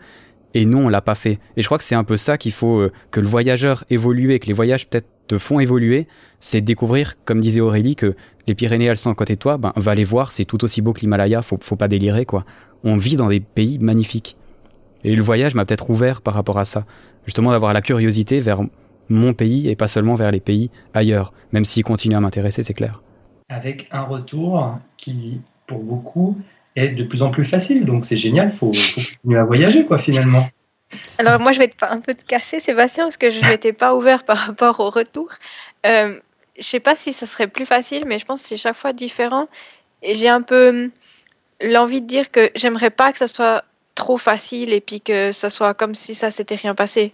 Et nous, on l'a pas fait. Et je crois que c'est un peu ça qu'il faut euh, que le voyageur évolue et que les voyages peut-être te font évoluer. C'est découvrir, comme disait Aurélie, que les Pyrénées, elles sont à côté de toi. Ben, va les voir. C'est tout aussi beau que l'Himalaya. Faut, faut pas délirer, quoi. On vit dans des pays magnifiques. Et le voyage m'a peut-être ouvert par rapport à ça. Justement, d'avoir la curiosité vers mon pays et pas seulement vers les pays ailleurs. Même s'ils continuent à m'intéresser, c'est clair. Avec un retour qui, pour beaucoup, est de plus en plus facile. Donc c'est génial, il faut, faut continuer à voyager, quoi, finalement. Alors moi, je vais te- un peu te casser, Sébastien, parce que je n'étais pas ouvert par rapport au retour. Euh, je sais pas si ça serait plus facile, mais je pense que c'est chaque fois différent. Et j'ai un peu hum, l'envie de dire que j'aimerais pas que ça soit trop facile et puis que ça soit comme si ça s'était rien passé.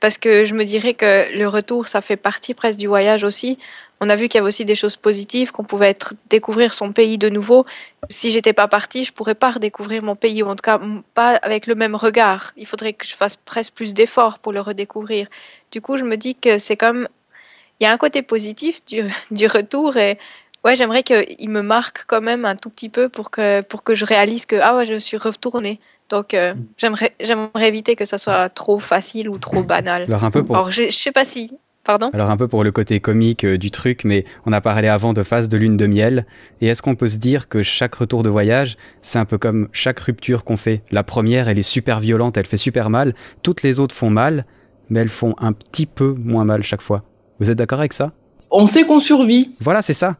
Parce que je me dirais que le retour, ça fait partie presque du voyage aussi. On a vu qu'il y avait aussi des choses positives, qu'on pouvait être, découvrir son pays de nouveau. Si j'étais pas partie, je pourrais pas redécouvrir mon pays, ou en tout cas pas avec le même regard. Il faudrait que je fasse presque plus d'efforts pour le redécouvrir. Du coup, je me dis que c'est comme il y a un côté positif du, du retour et ouais, j'aimerais qu'il me marque quand même un tout petit peu pour que, pour que je réalise que ah ouais, je suis retournée. Donc euh, j'aimerais j'aimerais éviter que ça soit trop facile ou trop banal. Alors un peu pour, Alors je, je sais pas si pardon. alors un peu pour le côté comique euh, du truc, mais on a parlé avant de phase de lune de miel. Et est-ce qu'on peut se dire que chaque retour de voyage, c'est un peu comme chaque rupture qu'on fait La première, elle est super violente, elle fait super mal. Toutes les autres font mal, mais elles font un petit peu moins mal chaque fois. Vous êtes d'accord avec ça? On sait qu'on survit. Voilà, c'est ça.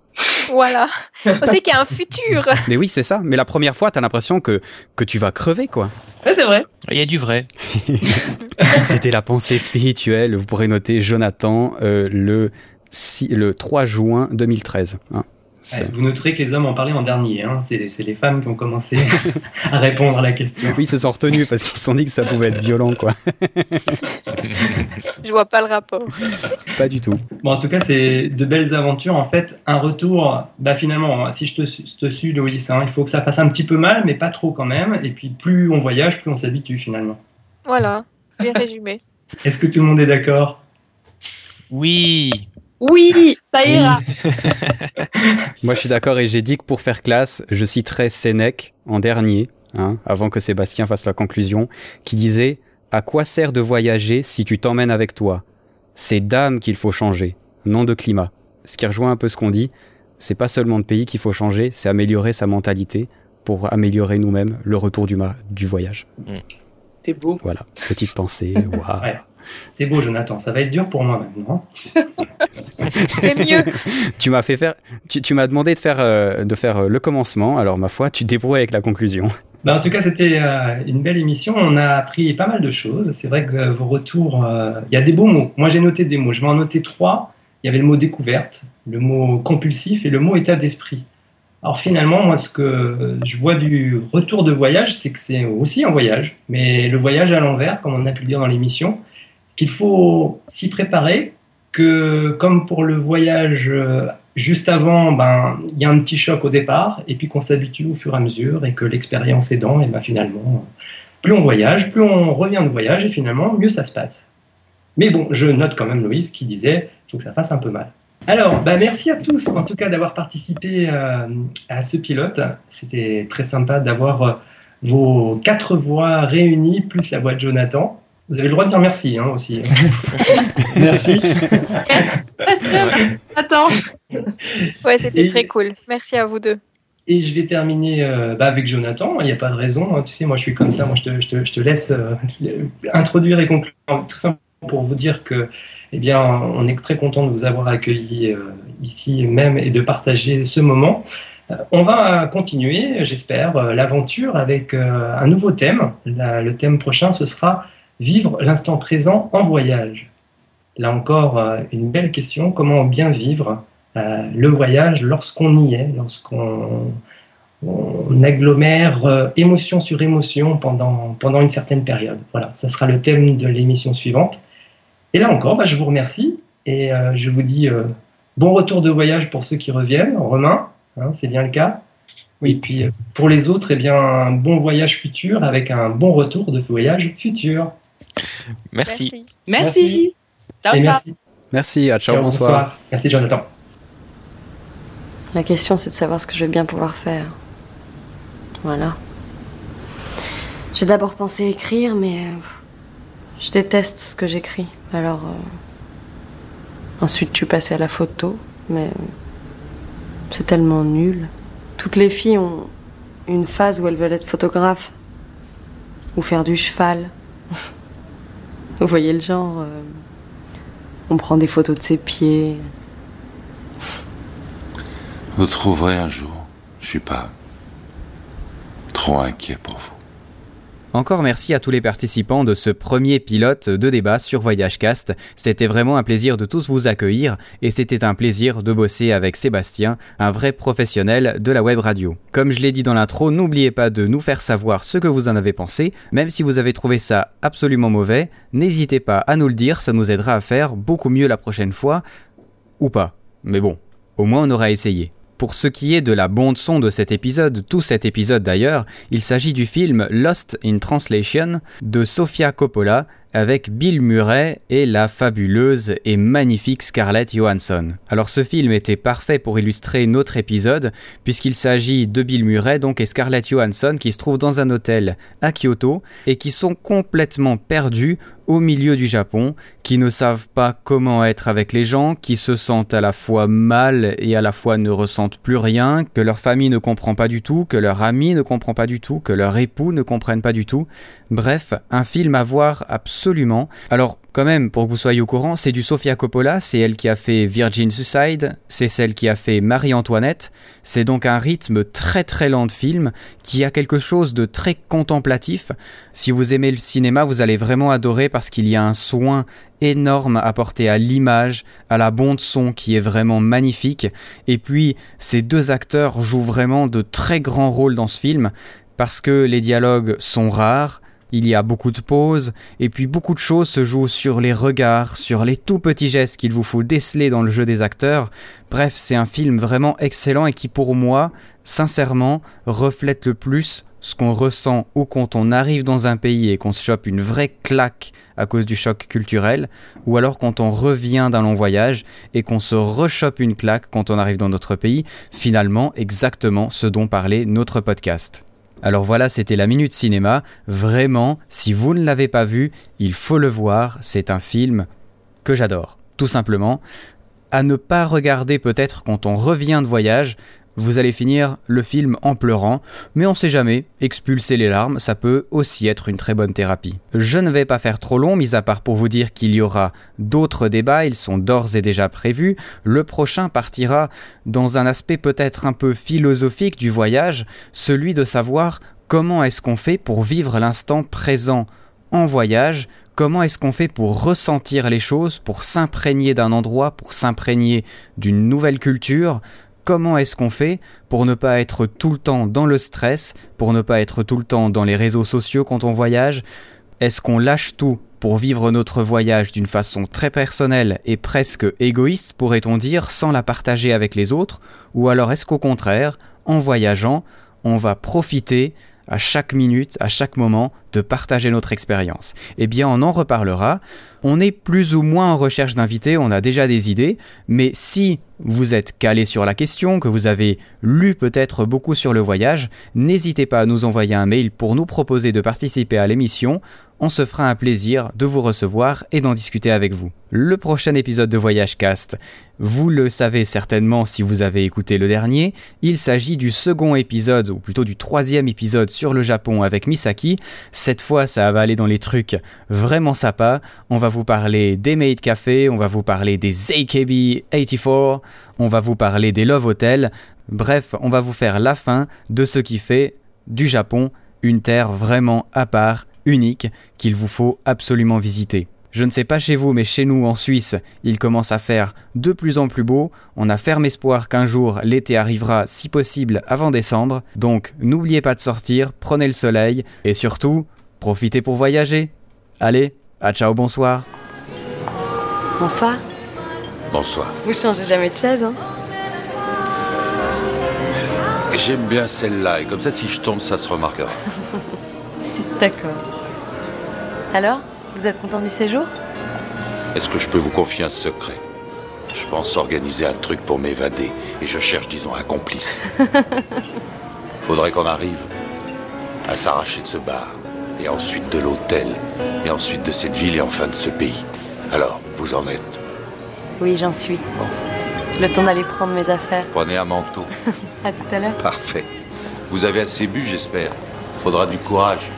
Voilà. On sait qu'il y a un futur. Mais oui, c'est ça. Mais la première fois, t'as l'impression que, que tu vas crever, quoi. Ouais, c'est vrai. Il y a du vrai. C'était la pensée spirituelle. Vous pourrez noter Jonathan euh, le, le 3 juin 2013. hein. Ouais, vous noterez que les hommes en parlaient en dernier. Hein. C'est les femmes qui ont commencé à répondre à la question. Oui, ils se sont retenus parce qu'ils se sont dit que ça pouvait être violent, quoi. Je vois pas le rapport. Pas du tout. Bon, en tout cas, c'est de belles aventures. En fait, un retour, bah finalement, si je te, su- te suis, Loïs, hein, il faut que ça fasse un petit peu mal, mais pas trop quand même. Et puis, plus on voyage, plus on s'habitue finalement. Voilà, bien résumé. Est-ce que tout le monde est d'accord? Oui. Oui, ça ira. Moi, je suis d'accord et j'ai dit que pour faire classe, je citerai Sénèque en dernier, hein, avant que Sébastien fasse la conclusion, qui disait À quoi sert de voyager si tu t'emmènes avec toi? C'est d'âme qu'il faut changer, non de climat. Ce qui rejoint un peu ce qu'on dit, c'est pas seulement de pays qu'il faut changer, c'est améliorer sa mentalité pour améliorer nous-mêmes le retour du, ma- du voyage. C'est beau. Voilà, petite pensée. waouh. Ouais. C'est beau, Jonathan. Ça va être dur pour moi maintenant. C'est mieux. Tu m'as fait faire, tu, tu m'as demandé de faire, euh, de faire euh, le commencement, alors ma foi, tu te débrouilles avec la conclusion. Bah, en tout cas, c'était euh, une belle émission. On a appris pas mal de choses. C'est vrai que vos retours, euh, il y a des beaux mots. Moi, j'ai noté des mots. Je vais en noter trois. Il y avait le mot découverte, le mot compulsif et le mot état d'esprit. Alors finalement, moi, ce que je vois du retour de voyage, c'est que c'est aussi un voyage, mais le voyage à l'envers, comme on a pu le dire dans l'émission, qu'il faut s'y préparer, que comme pour le voyage euh, juste avant, ben, il y a un petit choc au départ, et puis qu'on s'habitue au fur et à mesure, et que l'expérience aidant, et ben, finalement, plus on voyage, plus on revient de voyage, et finalement, mieux ça se passe. Mais bon, je note quand même Loïs qui disait, il faut que ça fasse un peu mal. Alors, bah, merci à tous en tout cas d'avoir participé euh, à ce pilote. C'était très sympa d'avoir euh, vos quatre voix réunies, plus la voix de Jonathan. Vous avez le droit de dire merci hein, aussi. merci. Attends. Ouais, c'était Et- très cool. Merci à vous deux. Et je vais terminer euh, bah, avec Jonathan. Il n'y a pas de raison. hein. Tu sais, moi, je suis comme ça. Moi, je te, je te- je te laisse euh, introduire et conclure. Tout simplement pour vous dire que, eh bien, on est très content de vous avoir accueilli euh, ici même et de partager ce moment. Euh, on va continuer, j'espère, euh, l'aventure avec euh, un nouveau thème. La- le thème prochain, ce sera vivre l'instant présent en voyage. Là encore, euh, une belle question. Comment bien vivre euh, le voyage lorsqu'on y est, lorsqu'on on agglomère euh, émotion sur émotion pendant, pendant une certaine période. Voilà, ça sera le thème de l'émission suivante. Et là encore, bah, je vous remercie et euh, je vous dis bon retour de voyage pour ceux qui reviennent. Romain, hein, c'est bien le cas. Et puis pour les autres, eh bien, un bon voyage futur avec un bon retour de voyage futur. Merci. Merci. Merci. Ciao, et ciao. merci. Merci, à ciao, Ciao, bonsoir. Merci Jonathan. La question, c'est de savoir ce que je vais bien pouvoir faire. Voilà. J'ai d'abord pensé écrire, mais euh, je déteste ce que j'écris. Alors, euh, ensuite, je suis passée à la photo, mais c'est tellement nul. Toutes les filles ont une phase où elles veulent être photographes ou faire du cheval. Vous voyez le genre euh, On prend des photos de ses pieds. Vous trouverez un jour. Je suis pas trop inquiet pour vous. Encore merci à tous les participants de ce premier pilote de débat sur Voyage Cast. C'était vraiment un plaisir de tous vous accueillir et c'était un plaisir de bosser avec Sébastien, un vrai professionnel de la web radio. Comme je l'ai dit dans l'intro, n'oubliez pas de nous faire savoir ce que vous en avez pensé. Même si vous avez trouvé ça absolument mauvais, n'hésitez pas à nous le dire, ça nous aidera à faire beaucoup mieux la prochaine fois. Ou pas. Mais bon, au moins on aura essayé. Pour ce qui est de la bande son de cet épisode, tout cet épisode d'ailleurs, il s'agit du film Lost in Translation de Sofia Coppola. Avec Bill Murray et la fabuleuse et magnifique Scarlett Johansson. Alors ce film était parfait pour illustrer notre épisode puisqu'il s'agit de Bill Murray donc et Scarlett Johansson qui se trouvent dans un hôtel à Kyoto et qui sont complètement perdus au milieu du Japon, qui ne savent pas comment être avec les gens, qui se sentent à la fois mal et à la fois ne ressentent plus rien, que leur famille ne comprend pas du tout, que leur ami ne comprend pas du tout, que leur époux ne comprennent pas du tout. Bref, un film à voir absolument. Alors, quand même, pour que vous soyez au courant, c'est du Sofia Coppola, c'est elle qui a fait Virgin Suicide, c'est celle qui a fait Marie-Antoinette. C'est donc un rythme très très lent de film qui a quelque chose de très contemplatif. Si vous aimez le cinéma, vous allez vraiment adorer parce qu'il y a un soin énorme apporté à l'image, à la bande son qui est vraiment magnifique. Et puis, ces deux acteurs jouent vraiment de très grands rôles dans ce film parce que les dialogues sont rares, il y a beaucoup de pauses, et puis beaucoup de choses se jouent sur les regards, sur les tout petits gestes qu'il vous faut déceler dans le jeu des acteurs. Bref, c'est un film vraiment excellent et qui pour moi, sincèrement, reflète le plus ce qu'on ressent ou quand on arrive dans un pays et qu'on se chope une vraie claque à cause du choc culturel, ou alors quand on revient d'un long voyage et qu'on se rechoppe une claque quand on arrive dans notre pays, finalement exactement ce dont parlait notre podcast. Alors voilà, c'était la Minute Cinéma. Vraiment, si vous ne l'avez pas vu, il faut le voir. C'est un film que j'adore. Tout simplement. À ne pas regarder peut-être quand on revient de voyage, vous allez finir le film en pleurant, mais on sait jamais, expulser les larmes, ça peut aussi être une très bonne thérapie. Je ne vais pas faire trop long, mis à part pour vous dire qu'il y aura d'autres débats, ils sont d'ores et déjà prévus. Le prochain partira dans un aspect peut-être un peu philosophique du voyage, celui de savoir comment est-ce qu'on fait pour vivre l'instant présent en voyage, comment est-ce qu'on fait pour ressentir les choses, pour s'imprégner d'un endroit, pour s'imprégner d'une nouvelle culture, comment est-ce qu'on fait pour ne pas être tout le temps dans le stress, pour ne pas être tout le temps dans les réseaux sociaux quand on voyage? Est-ce qu'on lâche tout pour vivre notre voyage d'une façon très personnelle et presque égoïste, pourrait-on dire, sans la partager avec les autres? Ou alors est-ce qu'au contraire, en voyageant, on va profiter à chaque minute, à chaque moment, de partager notre expérience. Eh bien, on en reparlera. On est plus ou moins en recherche d'invités, on a déjà des idées, mais si vous êtes calé sur la question, que vous avez lu peut-être beaucoup sur le voyage, n'hésitez pas à nous envoyer un mail pour nous proposer de participer à l'émission on se fera un plaisir de vous recevoir et d'en discuter avec vous. Le prochain épisode de Voyage Cast, vous le savez certainement si vous avez écouté le dernier, il s'agit du second épisode, ou plutôt du troisième épisode sur le Japon avec Misaki. Cette fois, ça va aller dans les trucs vraiment sympas. On va vous parler des Maid Café, on va vous parler des AKB84, on va vous parler des Love Hotel. Bref, on va vous faire la fin de ce qui fait du Japon une terre vraiment à part unique qu'il vous faut absolument visiter. Je ne sais pas chez vous, mais chez nous en Suisse, il commence à faire de plus en plus beau. On a ferme espoir qu'un jour l'été arrivera, si possible, avant décembre. Donc n'oubliez pas de sortir, prenez le soleil et surtout, profitez pour voyager. Allez, à ciao, bonsoir. Bonsoir. Bonsoir. Vous changez jamais de chaise, hein? J'aime bien celle-là, et comme ça, si je tombe, ça se remarquera. D'accord. Alors, vous êtes content du séjour? Est-ce que je peux vous confier un secret? Je pense organiser un truc pour m'évader et je cherche, disons, un complice. Faudrait qu'on arrive à s'arracher de ce bar et ensuite de l'hôtel et ensuite de cette ville et enfin de ce pays. Alors, vous en êtes Oui, j'en suis. Le temps d'aller prendre mes affaires. Prenez un manteau. à tout à l'heure. Parfait. Vous avez assez bu, j'espère. Faudra du courage.